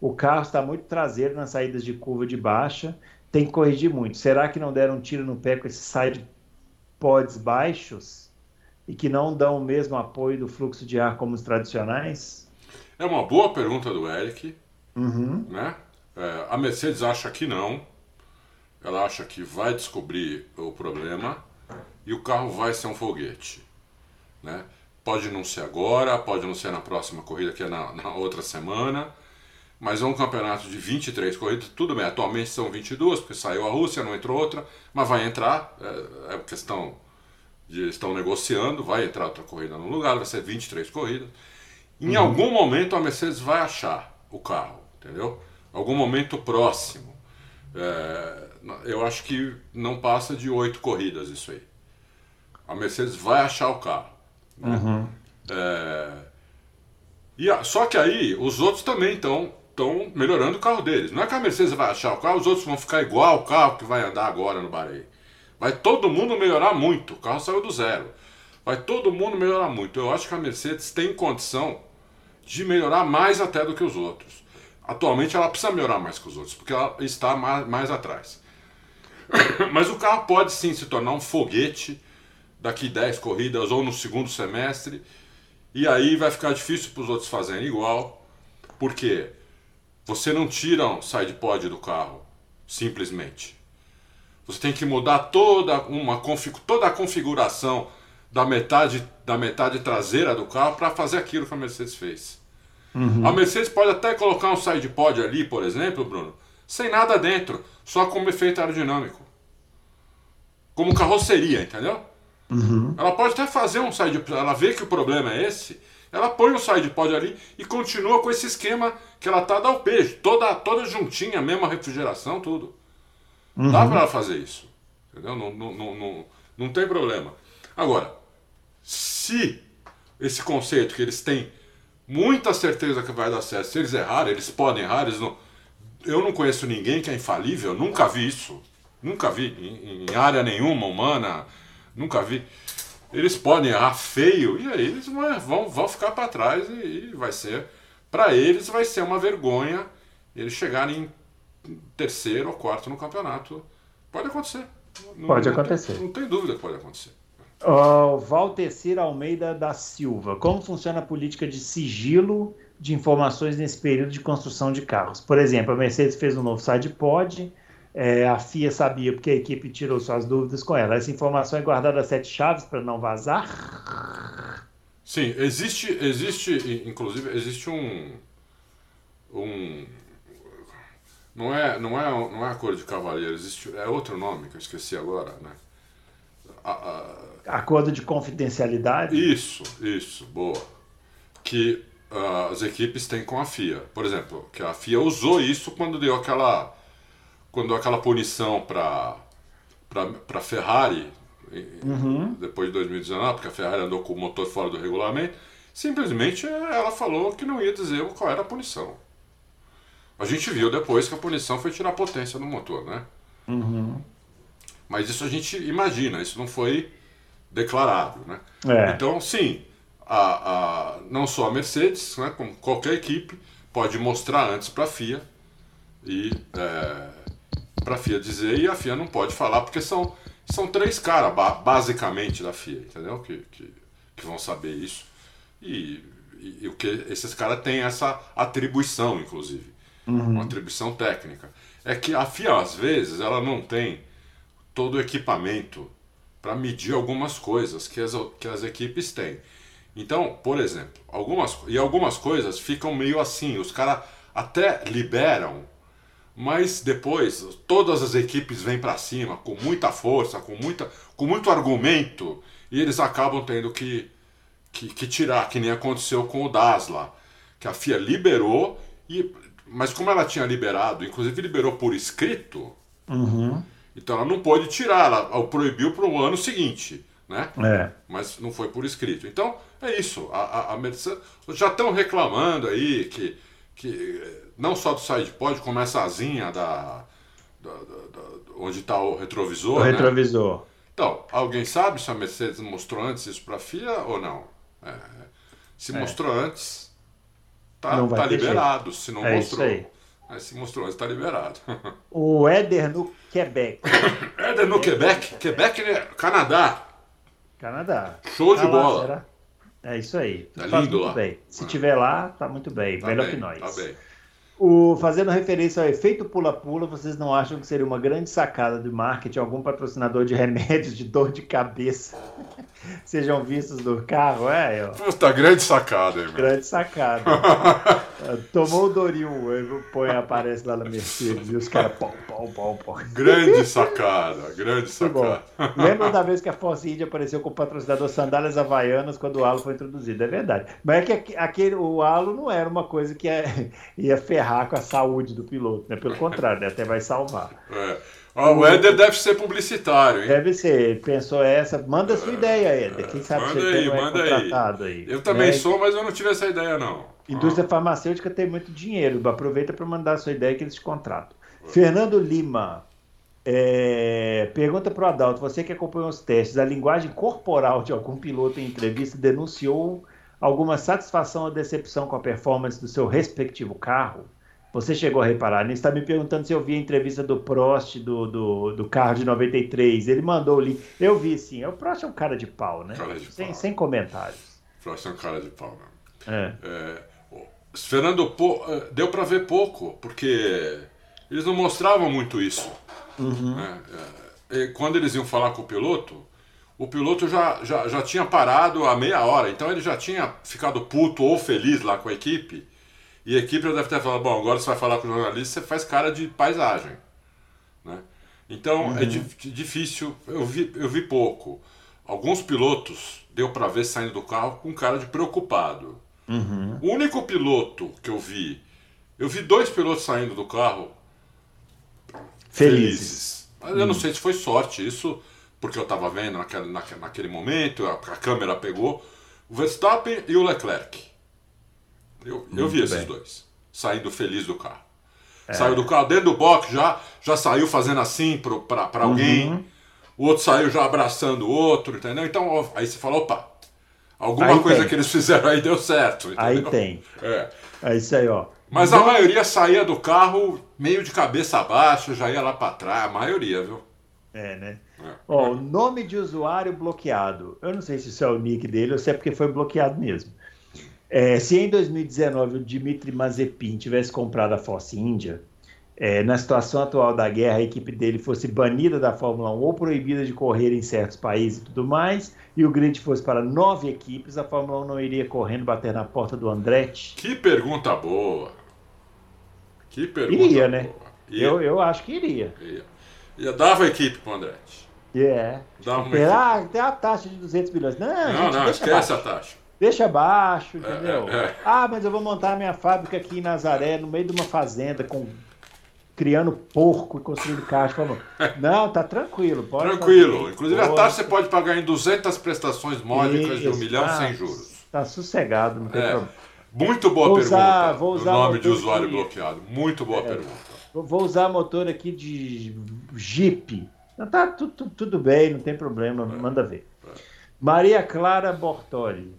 [SPEAKER 1] o carro está muito traseiro nas saídas de curva de baixa. Tem que corrigir muito. Será que não deram um tiro no pé com esses side pods baixos? E que não dão o mesmo apoio do fluxo de ar como os tradicionais?
[SPEAKER 2] É uma boa pergunta do Eric.
[SPEAKER 1] Uhum.
[SPEAKER 2] Né? É, a Mercedes acha que não. Ela acha que vai descobrir o problema e o carro vai ser um foguete. Né? Pode não ser agora, pode não ser na próxima corrida, que é na, na outra semana. Mas é um campeonato de 23 corridas, tudo bem, atualmente são 22, porque saiu a Rússia, não entrou outra, mas vai entrar, é, é questão estão negociando, vai entrar outra corrida no lugar, vai ser 23 corridas. Em uhum. algum momento a Mercedes vai achar o carro, entendeu? Algum momento próximo. É, eu acho que não passa de oito corridas isso aí. A Mercedes vai achar o carro.
[SPEAKER 1] Né? Uhum.
[SPEAKER 2] É, e a, só que aí os outros também estão estão melhorando o carro deles. Não é que a Mercedes vai achar o carro, os outros vão ficar igual o carro que vai andar agora no Bahrein. Vai todo mundo melhorar muito. O carro saiu do zero. Vai todo mundo melhorar muito. Eu acho que a Mercedes tem condição de melhorar mais até do que os outros. Atualmente ela precisa melhorar mais que os outros, porque ela está mais, mais atrás. Mas o carro pode sim se tornar um foguete daqui 10 corridas ou no segundo semestre. E aí vai ficar difícil para os outros fazerem igual. Porque você não tira um side pod do carro simplesmente. Você tem que mudar toda, uma, toda a configuração da metade, da metade traseira do carro para fazer aquilo que a Mercedes fez.
[SPEAKER 1] Uhum.
[SPEAKER 2] A Mercedes pode até colocar um side pod ali, por exemplo, Bruno, sem nada dentro, só como efeito aerodinâmico. Como carroceria, entendeu?
[SPEAKER 1] Uhum.
[SPEAKER 2] Ela pode até fazer um side ela vê que o problema é esse, ela põe um side pod ali e continua com esse esquema que ela tá da UP, toda, toda juntinha, mesma refrigeração, tudo. Uhum. Dá para fazer isso. Entendeu? Não, não, não, não, não tem problema. Agora, se esse conceito que eles têm muita certeza que vai dar certo, se eles errarem, eles podem errar, eles não. Eu não conheço ninguém que é infalível, nunca vi isso. Nunca vi. Em, em área nenhuma humana, nunca vi. Eles podem errar feio e aí eles vão, vão ficar para trás e, e vai ser. Para eles vai ser uma vergonha eles chegarem em terceiro ou quarto no campeonato. Pode acontecer.
[SPEAKER 1] Pode não, acontecer.
[SPEAKER 2] Não tem, não tem dúvida que pode acontecer.
[SPEAKER 1] Uh, Valtecir Almeida da Silva. Como funciona a política de sigilo de informações nesse período de construção de carros? Por exemplo, a Mercedes fez um novo site pod, é, a FIA sabia porque a equipe tirou suas dúvidas com ela. Essa informação é guardada a sete chaves para não vazar?
[SPEAKER 2] Sim, existe, existe, inclusive, existe um, um não é, não é, não é a cor de cavaleiro, existe, é outro nome que eu esqueci agora, né?
[SPEAKER 1] A, a... Acordo de confidencialidade?
[SPEAKER 2] Isso, isso, boa. Que uh, as equipes têm com a FIA. Por exemplo, que a FIA usou isso quando deu aquela, quando deu aquela punição para para Ferrari uhum. depois de 2019, porque a Ferrari andou com o motor fora do regulamento. Simplesmente ela falou que não ia dizer qual era a punição. A gente viu depois que a punição foi tirar potência do motor, né?
[SPEAKER 1] Uhum.
[SPEAKER 2] Mas isso a gente imagina, isso não foi declarado, né?
[SPEAKER 1] É.
[SPEAKER 2] Então, sim, a, a, não só a Mercedes, né, como qualquer equipe, pode mostrar antes para a FIA e é, para a FIA dizer, e a FIA não pode falar, porque são, são três caras, basicamente, da FIA, entendeu? Que, que, que vão saber isso. E, e, e o que esses caras têm essa atribuição, inclusive
[SPEAKER 1] uhum.
[SPEAKER 2] uma atribuição técnica. É que a FIA, às vezes, ela não tem todo o equipamento para medir algumas coisas que as, que as equipes têm. Então, por exemplo, algumas, e algumas coisas ficam meio assim, os caras até liberam, mas depois todas as equipes vêm para cima com muita força, com, muita, com muito argumento, e eles acabam tendo que, que, que tirar, que nem aconteceu com o Dasla, que a FIA liberou e mas como ela tinha liberado, inclusive liberou por escrito,
[SPEAKER 1] uhum.
[SPEAKER 2] então ela não pôde tirar, ela proibiu para o ano seguinte. Né?
[SPEAKER 1] É.
[SPEAKER 2] Mas não foi por escrito. Então, é isso. A, a, a Mercedes já estão reclamando aí que, que não só do side pod, como essa asinha da, da, da, da onde está o retrovisor.
[SPEAKER 1] O
[SPEAKER 2] né?
[SPEAKER 1] retrovisor.
[SPEAKER 2] Então, alguém sabe se a Mercedes mostrou antes isso para a FIA ou não? É. Se é. mostrou antes, tá, tá liberado. Jeito. Se não é mostrou. Isso aí. Mas se mostrou, está liberado.
[SPEAKER 1] O Éder no Quebec.
[SPEAKER 2] Éder no Quebec? Quebec é Canadá.
[SPEAKER 1] Canadá.
[SPEAKER 2] Show tá de lá, bola. Será?
[SPEAKER 1] É isso aí.
[SPEAKER 2] Tá lindo lá.
[SPEAKER 1] Bem. Se ah. tiver lá, tá muito bem.
[SPEAKER 2] Tá
[SPEAKER 1] Melhor
[SPEAKER 2] bem,
[SPEAKER 1] que nós.
[SPEAKER 2] Tá bem.
[SPEAKER 1] O, fazendo referência ao efeito pula-pula, vocês não acham que seria uma grande sacada de marketing algum patrocinador de remédios de dor de cabeça sejam vistos no carro? É, ó.
[SPEAKER 2] Puta, grande sacada, hein,
[SPEAKER 1] Grande sacada. Tomou o Doril, põe, aparece lá na Mercedes e os caras pau, pau, pau, pau.
[SPEAKER 2] Grande sacada, grande sacada.
[SPEAKER 1] Lembra da vez que a Force India apareceu com o patrocinador Sandálias Havaianas quando o halo foi introduzido? É verdade. Mas é que aquele, o halo não era uma coisa que ia, ia ferrar com a saúde do piloto, né? Pelo contrário, né? até vai salvar.
[SPEAKER 2] É. o Éder deve ser publicitário, hein?
[SPEAKER 1] Deve ser. Pensou essa. Manda sua é, ideia, Éder. Quem sabe
[SPEAKER 2] manda
[SPEAKER 1] você
[SPEAKER 2] aí,
[SPEAKER 1] tem,
[SPEAKER 2] manda
[SPEAKER 1] aí. aí.
[SPEAKER 2] Eu também né? sou, mas eu não tive essa ideia, não.
[SPEAKER 1] Indústria ah. farmacêutica tem muito dinheiro. Aproveita para mandar a sua ideia que eles te contratam. Fernando Lima. É, pergunta para o Adalto, você que acompanhou os testes, a linguagem corporal de algum piloto em entrevista denunciou alguma satisfação ou decepção com a performance do seu respectivo carro? Você chegou a reparar nisso? Está me perguntando se eu vi a entrevista do Prost do, do, do carro de 93. Ele mandou o link. Eu vi sim. O Prost é um cara de pau, né?
[SPEAKER 2] Cara de
[SPEAKER 1] sem,
[SPEAKER 2] pau.
[SPEAKER 1] sem comentários.
[SPEAKER 2] Prost é um cara de pau,
[SPEAKER 1] né?
[SPEAKER 2] É. é Fernando, eh, deu para ver pouco, porque eles não mostravam muito isso.
[SPEAKER 1] Uhum.
[SPEAKER 2] Né? É, quando eles iam falar com o piloto, o piloto já, já, já tinha parado a meia hora, então ele já tinha ficado puto ou feliz lá com a equipe, e a equipe já deve ter falado: bom, agora você vai falar com o jornalista, você faz cara de paisagem. Né? Então é uhum. é di difícil, eu vi, eu vi pouco. Alguns pilotos deu para ver saindo do carro com cara de preocupado.
[SPEAKER 1] Uhum.
[SPEAKER 2] O único piloto que eu vi, eu vi dois pilotos saindo do carro
[SPEAKER 1] felizes. felizes.
[SPEAKER 2] Mas eu não uhum. sei se foi sorte. Isso porque eu estava vendo naquele, naquele momento, a, a, câmera pegou, o Verstappen e o Leclerc. Eu, eu vi esses bem. dois, saindo feliz do carro. É. Saiu do carro dentro do box, já, já saiu fazendo assim para alguém. Uhum. O outro saiu já abraçando o outro, entendeu? Então aí você fala, opa, alguma aí coisa tem. que eles fizeram aí deu certo. Entendeu?
[SPEAKER 1] Aí tem. É. É isso aí, ó.
[SPEAKER 2] Mas a maioria saía do carro meio de cabeça abaixo, já ia lá para trás, a maioria, viu?
[SPEAKER 1] É, né? É. Ó, o nome de usuário bloqueado. Eu não sei se isso é o nick dele ou se é porque foi bloqueado mesmo. É, se em 2019 o Dmitry Mazepin tivesse comprado a Force India, é, na situação atual da guerra, a equipe dele fosse banida da Fórmula 1 ou proibida de correr em certos países e tudo mais, e o grid fosse para nove equipes, a Fórmula 1 não iria correndo bater na porta do Andretti?
[SPEAKER 2] Que pergunta boa! Que pergunta
[SPEAKER 1] Iria, né? Ia. Eu, eu acho que iria.
[SPEAKER 2] Ia. Ia dava a equipe para o Andretti.
[SPEAKER 1] É. Yeah.
[SPEAKER 2] Dava
[SPEAKER 1] uma ah, tem a taxa de 200 milhões. Não,
[SPEAKER 2] não, não esquece a taxa.
[SPEAKER 1] Deixa baixo, entendeu? É, é, é. Ah, mas eu vou montar minha fábrica aqui em Nazaré, no meio de uma fazenda, com criando porco e construindo caixa. Não, tá tranquilo. Pode
[SPEAKER 2] tranquilo. Fazer. Inclusive pode. a taxa você pode pagar em 200 prestações módicas de um milhão tá, sem juros.
[SPEAKER 1] Tá sossegado, não tem é. problema.
[SPEAKER 2] Muito boa vou pergunta. Usar, vou usar o nome de usuário aqui. bloqueado. Muito boa é, pergunta.
[SPEAKER 1] Vou usar motor aqui de Jeep. Tá tudo, tudo bem, não tem problema, é. manda ver. É. Maria Clara Bortoli.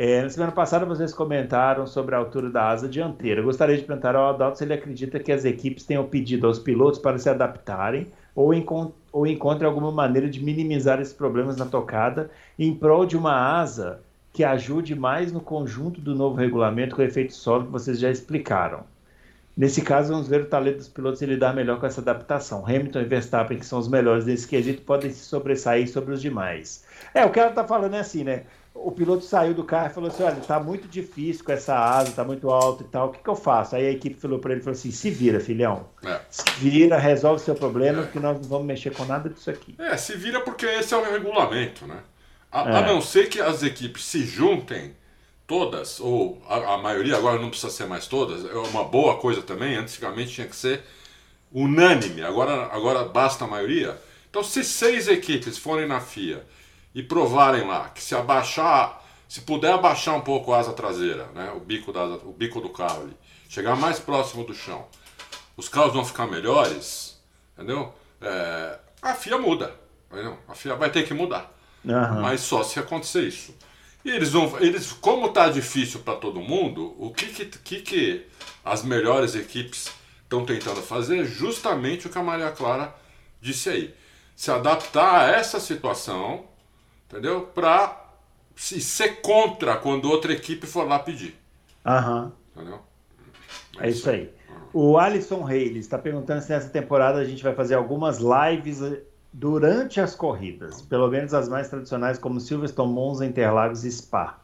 [SPEAKER 1] É, na semana passada vocês comentaram sobre a altura da asa dianteira. Eu gostaria de perguntar ao Adalto se ele acredita que as equipes tenham pedido aos pilotos para se adaptarem ou, encont ou encontrem alguma maneira de minimizar esses problemas na tocada em prol de uma asa que ajude mais no conjunto do novo regulamento com efeito solo que vocês já explicaram. Nesse caso, vamos ver o talento dos pilotos e lidar melhor com essa adaptação. Hamilton e Verstappen, que são os melhores desse quesito, podem se sobressair sobre os demais. É, o que ela está falando é assim, né? O piloto saiu do carro e falou assim: olha, tá muito difícil com essa asa, tá muito alto e tal, o que, que eu faço? Aí a equipe falou para ele: falou assim, se vira, filhão. É. Se vira, resolve seu problema, é. porque nós não vamos mexer com nada disso aqui.
[SPEAKER 2] É, se vira porque esse é o regulamento, né? A, é. a não ser que as equipes se juntem todas, ou a, a, maioria, agora não precisa ser mais todas, é uma boa coisa também, antigamente tinha que ser unânime, agora, agora basta a maioria. Então, se seis equipes forem na FIA e provarem lá que se abaixar, se puder abaixar um pouco a asa traseira, né, o bico da o bico do carro ali, chegar mais próximo do chão, os carros vão ficar melhores, entendeu? É, a FIA muda, entendeu? A FIA vai ter que mudar, uhum. mas só se acontecer isso. E eles vão, eles, como está difícil para todo mundo, o que que, que que as melhores equipes estão tentando fazer? Justamente o que a Maria Clara disse aí, se adaptar a essa situação entendeu? Para se ser contra quando outra equipe for lá pedir.
[SPEAKER 1] Aham. Entendeu? É, é isso aí. O Alisson Reis está perguntando se nessa temporada a gente vai fazer algumas lives eh, durante as corridas, pelo menos as mais tradicionais, como Silverstone, Monza, Interlagos e Spa.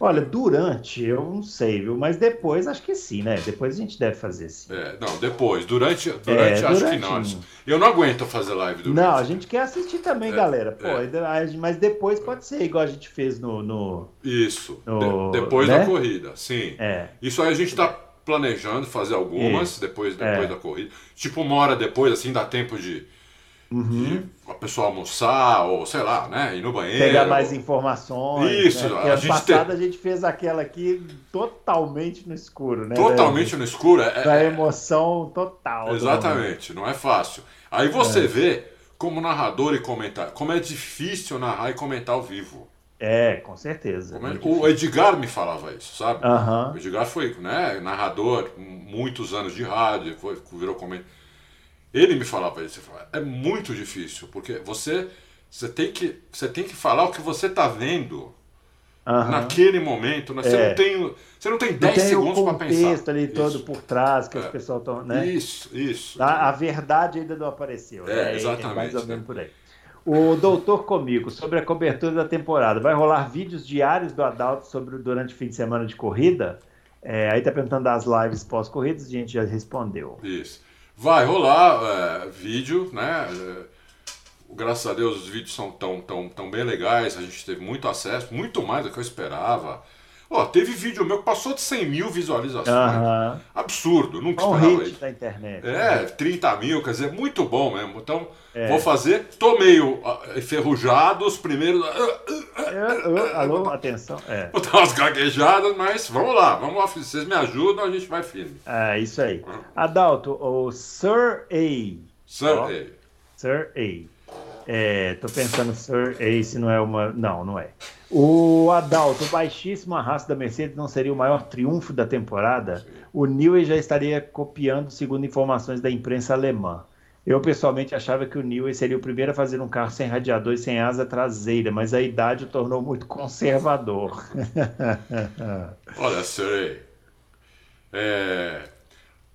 [SPEAKER 1] Olha, durante, eu não sei, viu? Mas depois acho que sim, né? Depois a gente deve fazer sim.
[SPEAKER 2] É, não, depois. Durante, durante é, acho durante... que não. Eu não aguento fazer live durante.
[SPEAKER 1] Não, a gente quer assistir também, é, galera. Pô, é. mas depois pode ser igual a gente fez no. no
[SPEAKER 2] Isso. No, de, depois né? da corrida, sim. É. Isso aí a gente está planejando fazer algumas Isso. depois, depois é. da corrida. Tipo, uma hora depois, assim, dá tempo de Uhum. a pessoa almoçar, ou sei lá, né? Ir no banheiro.
[SPEAKER 1] Pegar mais informações.
[SPEAKER 2] Isso,
[SPEAKER 1] né? a gente passada a gente fez aquela aqui totalmente no escuro, né?
[SPEAKER 2] Totalmente no escuro.
[SPEAKER 1] É, da é, emoção total.
[SPEAKER 2] Exatamente, não é fácil. Aí você é. vê como narrador e comentar, como é difícil narrar e comentar ao vivo.
[SPEAKER 1] É, com certeza.
[SPEAKER 2] É, o Edgar me falava isso, sabe?
[SPEAKER 1] Uhum.
[SPEAKER 2] O Edgar foi né, narrador, muitos anos de rádio, foi, virou comentário ele me falava isso, é muito difícil, porque você, você, tem, que, você tem que falar o que você está vendo uhum. naquele momento. Né? Você, é. não tem, você não tem 10 tem segundos para pensar.
[SPEAKER 1] o contexto ali todo isso. por trás que é. os pessoal estão... Né?
[SPEAKER 2] Isso, isso.
[SPEAKER 1] A, a, verdade ainda não apareceu.
[SPEAKER 2] É, né? exatamente. É
[SPEAKER 1] mais ou menos por aí. O doutor comigo, sobre a cobertura da temporada, vai rolar vídeos diários do Adalto sobre durante o fim de semana de corrida? É, aí tá perguntando das lives pós-corridas, a gente já respondeu.
[SPEAKER 2] Isso. Vai rolar é, vídeo, né? É, graças a Deus os vídeos são tão, tão, tão bem legais, a gente teve muito acesso, muito mais do que eu esperava. Ó, teve vídeo meu que passou de 100 mil visualizações. Absurdo, nunca
[SPEAKER 1] É um
[SPEAKER 2] esperava
[SPEAKER 1] hit
[SPEAKER 2] isso.
[SPEAKER 1] da internet.
[SPEAKER 2] É, 30 mil, quer dizer, muito bom mesmo. Então,
[SPEAKER 1] É.
[SPEAKER 2] vou fazer. Tô meio ah, enferrujado, os primeiros. ah, ah,
[SPEAKER 1] Eu- eu- alô, atenção. É.
[SPEAKER 2] Vou dar umas gaguejadas, mas vamos lá, vamos lá. Vocês me ajudam, a gente vai firme.
[SPEAKER 1] É, isso aí. Adalto, o Sir A.
[SPEAKER 2] Sir,
[SPEAKER 1] Ó.
[SPEAKER 2] ei,
[SPEAKER 1] Sir A. É, tô pensando Sir A se não é uma. Não, não é. O Adalto, baixíssimo arrasto da Mercedes não seria o maior triunfo da temporada? O Newey já estaria copiando, segundo informações da imprensa alemã. Eu pessoalmente achava que o Newey seria o primeiro a fazer um carro sem radiador e sem asa traseira, mas a idade o tornou muito conservador.
[SPEAKER 2] Olha, Sir, é,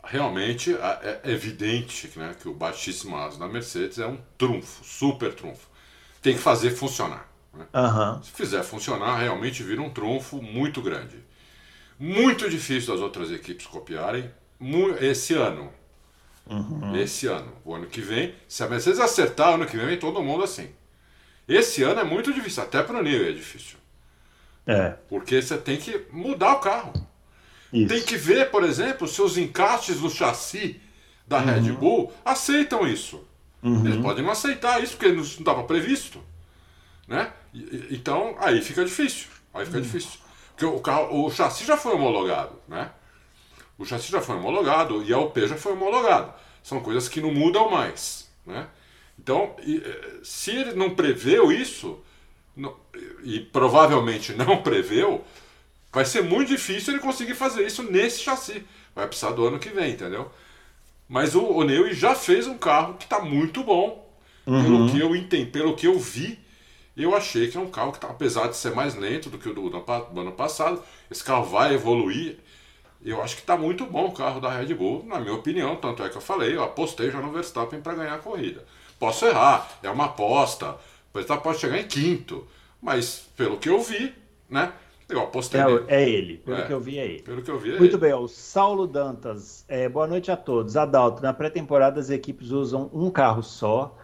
[SPEAKER 2] realmente é evidente né, que o baixíssimo asa da Mercedes é um trunfo, super trunfo. Tem que fazer funcionar. né?
[SPEAKER 1] Aham.
[SPEAKER 2] Se fizer funcionar, realmente vira um trunfo muito grande. Muito difícil das outras equipes copiarem. Esse ano. Esse ano. O ano que vem, se a Mercedes acertar, ano que vem vem todo mundo assim. Esse ano é muito difícil, até para o nível é difícil.
[SPEAKER 1] É,
[SPEAKER 2] Porque você tem que mudar o carro.
[SPEAKER 1] Isso.
[SPEAKER 2] Tem que ver, por exemplo, se os encaixes do chassi da Red Bull aceitam isso. Eles podem não aceitar isso, porque não estava previsto. Né? E- Então, aí fica difícil. Aí fica difícil. Porque o, carro, o chassi já foi homologado. Né? O chassi já foi homologado e a OP já foi homologado. São coisas que não mudam mais. Né? Então, eh, se ele não preveu isso, e provavelmente não preveu, vai ser muito difícil ele conseguir fazer isso nesse chassi. Vai precisar do ano que vem, entendeu? Mas o, o Newey já fez um carro que está muito bom. Pelo que eu entendi, pelo que eu vi, eu achei que é um carro que, tá, apesar de ser mais lento do que o do, do do ano passado, esse carro vai evoluir. Eu acho que está muito bom o carro da Red Bull, na minha opinião. Tanto é que eu falei, eu apostei já no Verstappen para ganhar a corrida. Posso errar, é uma aposta. O Verstappen pode chegar em quinto. Mas pelo que eu vi, né? Eu apostei
[SPEAKER 1] É, é ele, pelo
[SPEAKER 2] É.
[SPEAKER 1] que eu vi é ele.
[SPEAKER 2] Pelo que eu vi, é
[SPEAKER 1] Muito
[SPEAKER 2] ele.
[SPEAKER 1] bem, ó, o Saulo Dantas. É, boa noite a todos. Adalto, na pré-temporada as equipes usam um carro só.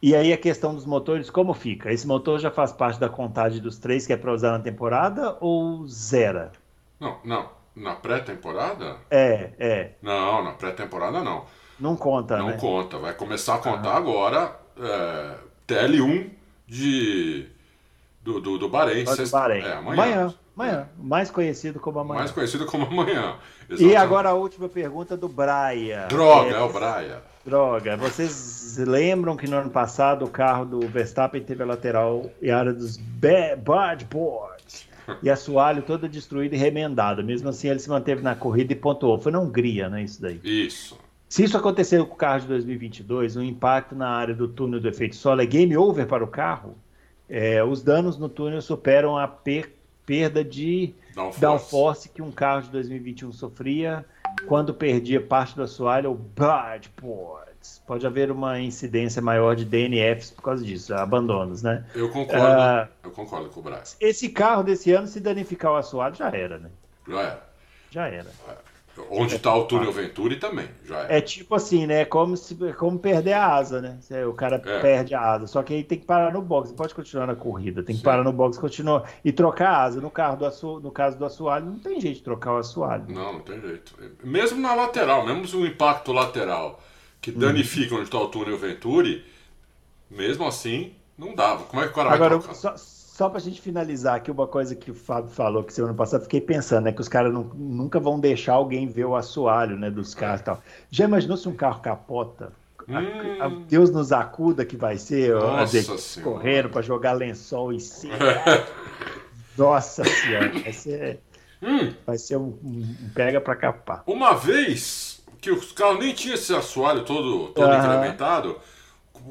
[SPEAKER 1] E aí a questão dos motores, como fica? Esse motor já faz parte da contagem dos três que é para usar na temporada ou zera?
[SPEAKER 2] Não, não. Na pré-temporada?
[SPEAKER 1] É, é.
[SPEAKER 2] Não, na pré-temporada não.
[SPEAKER 1] Não conta,
[SPEAKER 2] Não
[SPEAKER 1] né?
[SPEAKER 2] conta. Vai começar a contar agora é, TL1 de, do, do, do Bahrein.
[SPEAKER 1] Pode
[SPEAKER 2] sexta-
[SPEAKER 1] Bahrein.
[SPEAKER 2] É, amanhã.
[SPEAKER 1] amanhã, amanhã. Mais conhecido como amanhã.
[SPEAKER 2] Mais conhecido como amanhã.
[SPEAKER 1] E
[SPEAKER 2] Exatamente.
[SPEAKER 1] agora a última pergunta do Brian.
[SPEAKER 2] Droga,
[SPEAKER 1] É,
[SPEAKER 2] é o Braia.
[SPEAKER 1] Droga, vocês lembram que no ano passado o carro do Verstappen teve a lateral e a área dos ba- boards e assoalho toda destruída e remendada. Mesmo assim, ele se manteve na corrida e pontuou. Foi na Hungria, né? Isso daí.
[SPEAKER 2] Isso.
[SPEAKER 1] Se isso acontecer com o carro de 2022, o impacto na área do túnel do efeito solo é game over para o carro. É, os danos no túnel superam a per- perda de
[SPEAKER 2] Downforce.
[SPEAKER 1] downforce que um carro de 2021 sofria quando perdia parte do assoalho ou boards. Pode haver uma incidência maior de DNFs por causa disso, abandonos, né?
[SPEAKER 2] Eu concordo.
[SPEAKER 1] Ah.
[SPEAKER 2] Eu concordo com o Braia.
[SPEAKER 1] Esse carro desse ano, se danificar o assoalho, já era, né?
[SPEAKER 2] Já era.
[SPEAKER 1] Já era.
[SPEAKER 2] Onde está o túnel Venturi também. Já era.
[SPEAKER 1] É tipo assim, né? Como, se, como perder a asa, né? Se O cara
[SPEAKER 2] É.
[SPEAKER 1] perde a asa. Só que aí tem que parar no box. Não pode continuar na corrida. Tem que
[SPEAKER 2] Sim.
[SPEAKER 1] parar no box continuar, e trocar a asa. No, carro do asso... no caso do assoalho, não tem jeito de trocar o assoalho.
[SPEAKER 2] Não, não tem jeito. Mesmo na lateral, mesmo o impacto lateral que
[SPEAKER 1] Hum.
[SPEAKER 2] danifica onde está o túnel Venturi, mesmo assim, não dava. Como é que o cara vai
[SPEAKER 1] Agora,
[SPEAKER 2] trocar?
[SPEAKER 1] só, só pra gente finalizar aqui, uma coisa que o Fábio falou que semana passada, fiquei pensando, né? Que os caras nunca vão deixar alguém ver o assoalho, né? Dos carros e tal. Já imaginou se um carro capota? A-
[SPEAKER 2] Hum.
[SPEAKER 1] a- Deus nos acuda que vai ser
[SPEAKER 2] Nossa
[SPEAKER 1] correndo para jogar lençol em cima. Nossa senhora, vai ser,
[SPEAKER 2] Hum,
[SPEAKER 1] vai ser um, um- pega para capar.
[SPEAKER 2] uma vez que os carros nem tinham esse assoalho todo, todo incrementado,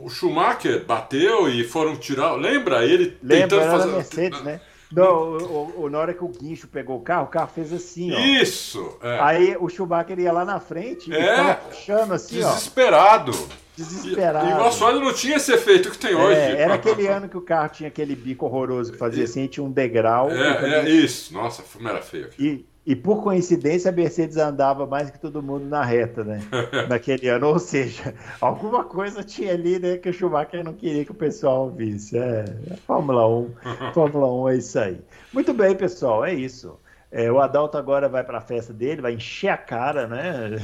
[SPEAKER 2] o Schumacher bateu e foram tirar. Lembra? Ele
[SPEAKER 1] Lembra,
[SPEAKER 2] tentando fazer.
[SPEAKER 1] Mercedes, né? Não, o, o- na hora que o guincho pegou o carro, o carro fez assim, ó.
[SPEAKER 2] Isso! é.
[SPEAKER 1] Aí o Schumacher ia lá na frente e
[SPEAKER 2] É.
[SPEAKER 1] ficava puxando assim, ó.
[SPEAKER 2] Desesperado. E,
[SPEAKER 1] Desesperado.
[SPEAKER 2] e o assoalho não tinha esse efeito que tem hoje.
[SPEAKER 1] É, era aquele ano que o carro tinha aquele bico horroroso que fazia assim, tinha um degrau.
[SPEAKER 2] É, é isso. Nossa, como era feio aqui.
[SPEAKER 1] E, e por coincidência a Mercedes andava mais que todo mundo na reta, né? Naquele ano. Ou seja, alguma coisa tinha ali, né? Que o Schumacher não queria que o pessoal visse. É, é Fórmula 1. Fórmula 1 é isso aí. Muito bem, pessoal, é isso. É, o Adalto agora vai para a festa dele, vai encher a cara, né?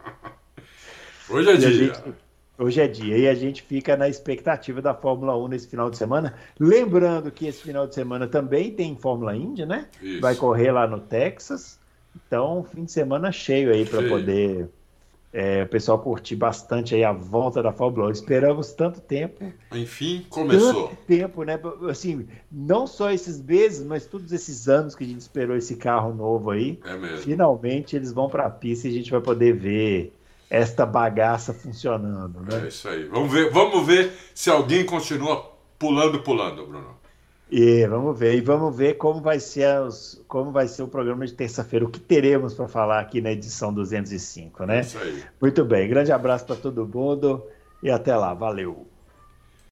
[SPEAKER 2] Hoje é dia.
[SPEAKER 1] Hoje é dia. E a gente fica na expectativa da Fórmula 1 nesse final de semana. Lembrando que esse final de semana também tem Fórmula Indy, né? Isso. Vai correr lá no Texas. Então, fim de semana cheio aí para poder é, o pessoal curtir bastante aí a volta da Fórmula 1. Esperamos tanto tempo.
[SPEAKER 2] Enfim, começou.
[SPEAKER 1] Tanto tempo, né? Assim, não só esses meses, mas todos esses anos que a gente esperou esse carro novo aí.
[SPEAKER 2] É mesmo.
[SPEAKER 1] Finalmente eles vão para a pista e a gente vai poder ver esta bagaça funcionando, né?
[SPEAKER 2] É isso aí. Vamos ver, vamos ver se alguém continua pulando, pulando, Bruno.
[SPEAKER 1] E vamos ver, e vamos ver como vai ser os, como vai ser o programa de terça-feira, o que teremos para falar aqui na edição 205, né?
[SPEAKER 2] Isso aí.
[SPEAKER 1] Muito bem, grande abraço para todo mundo e até lá, valeu.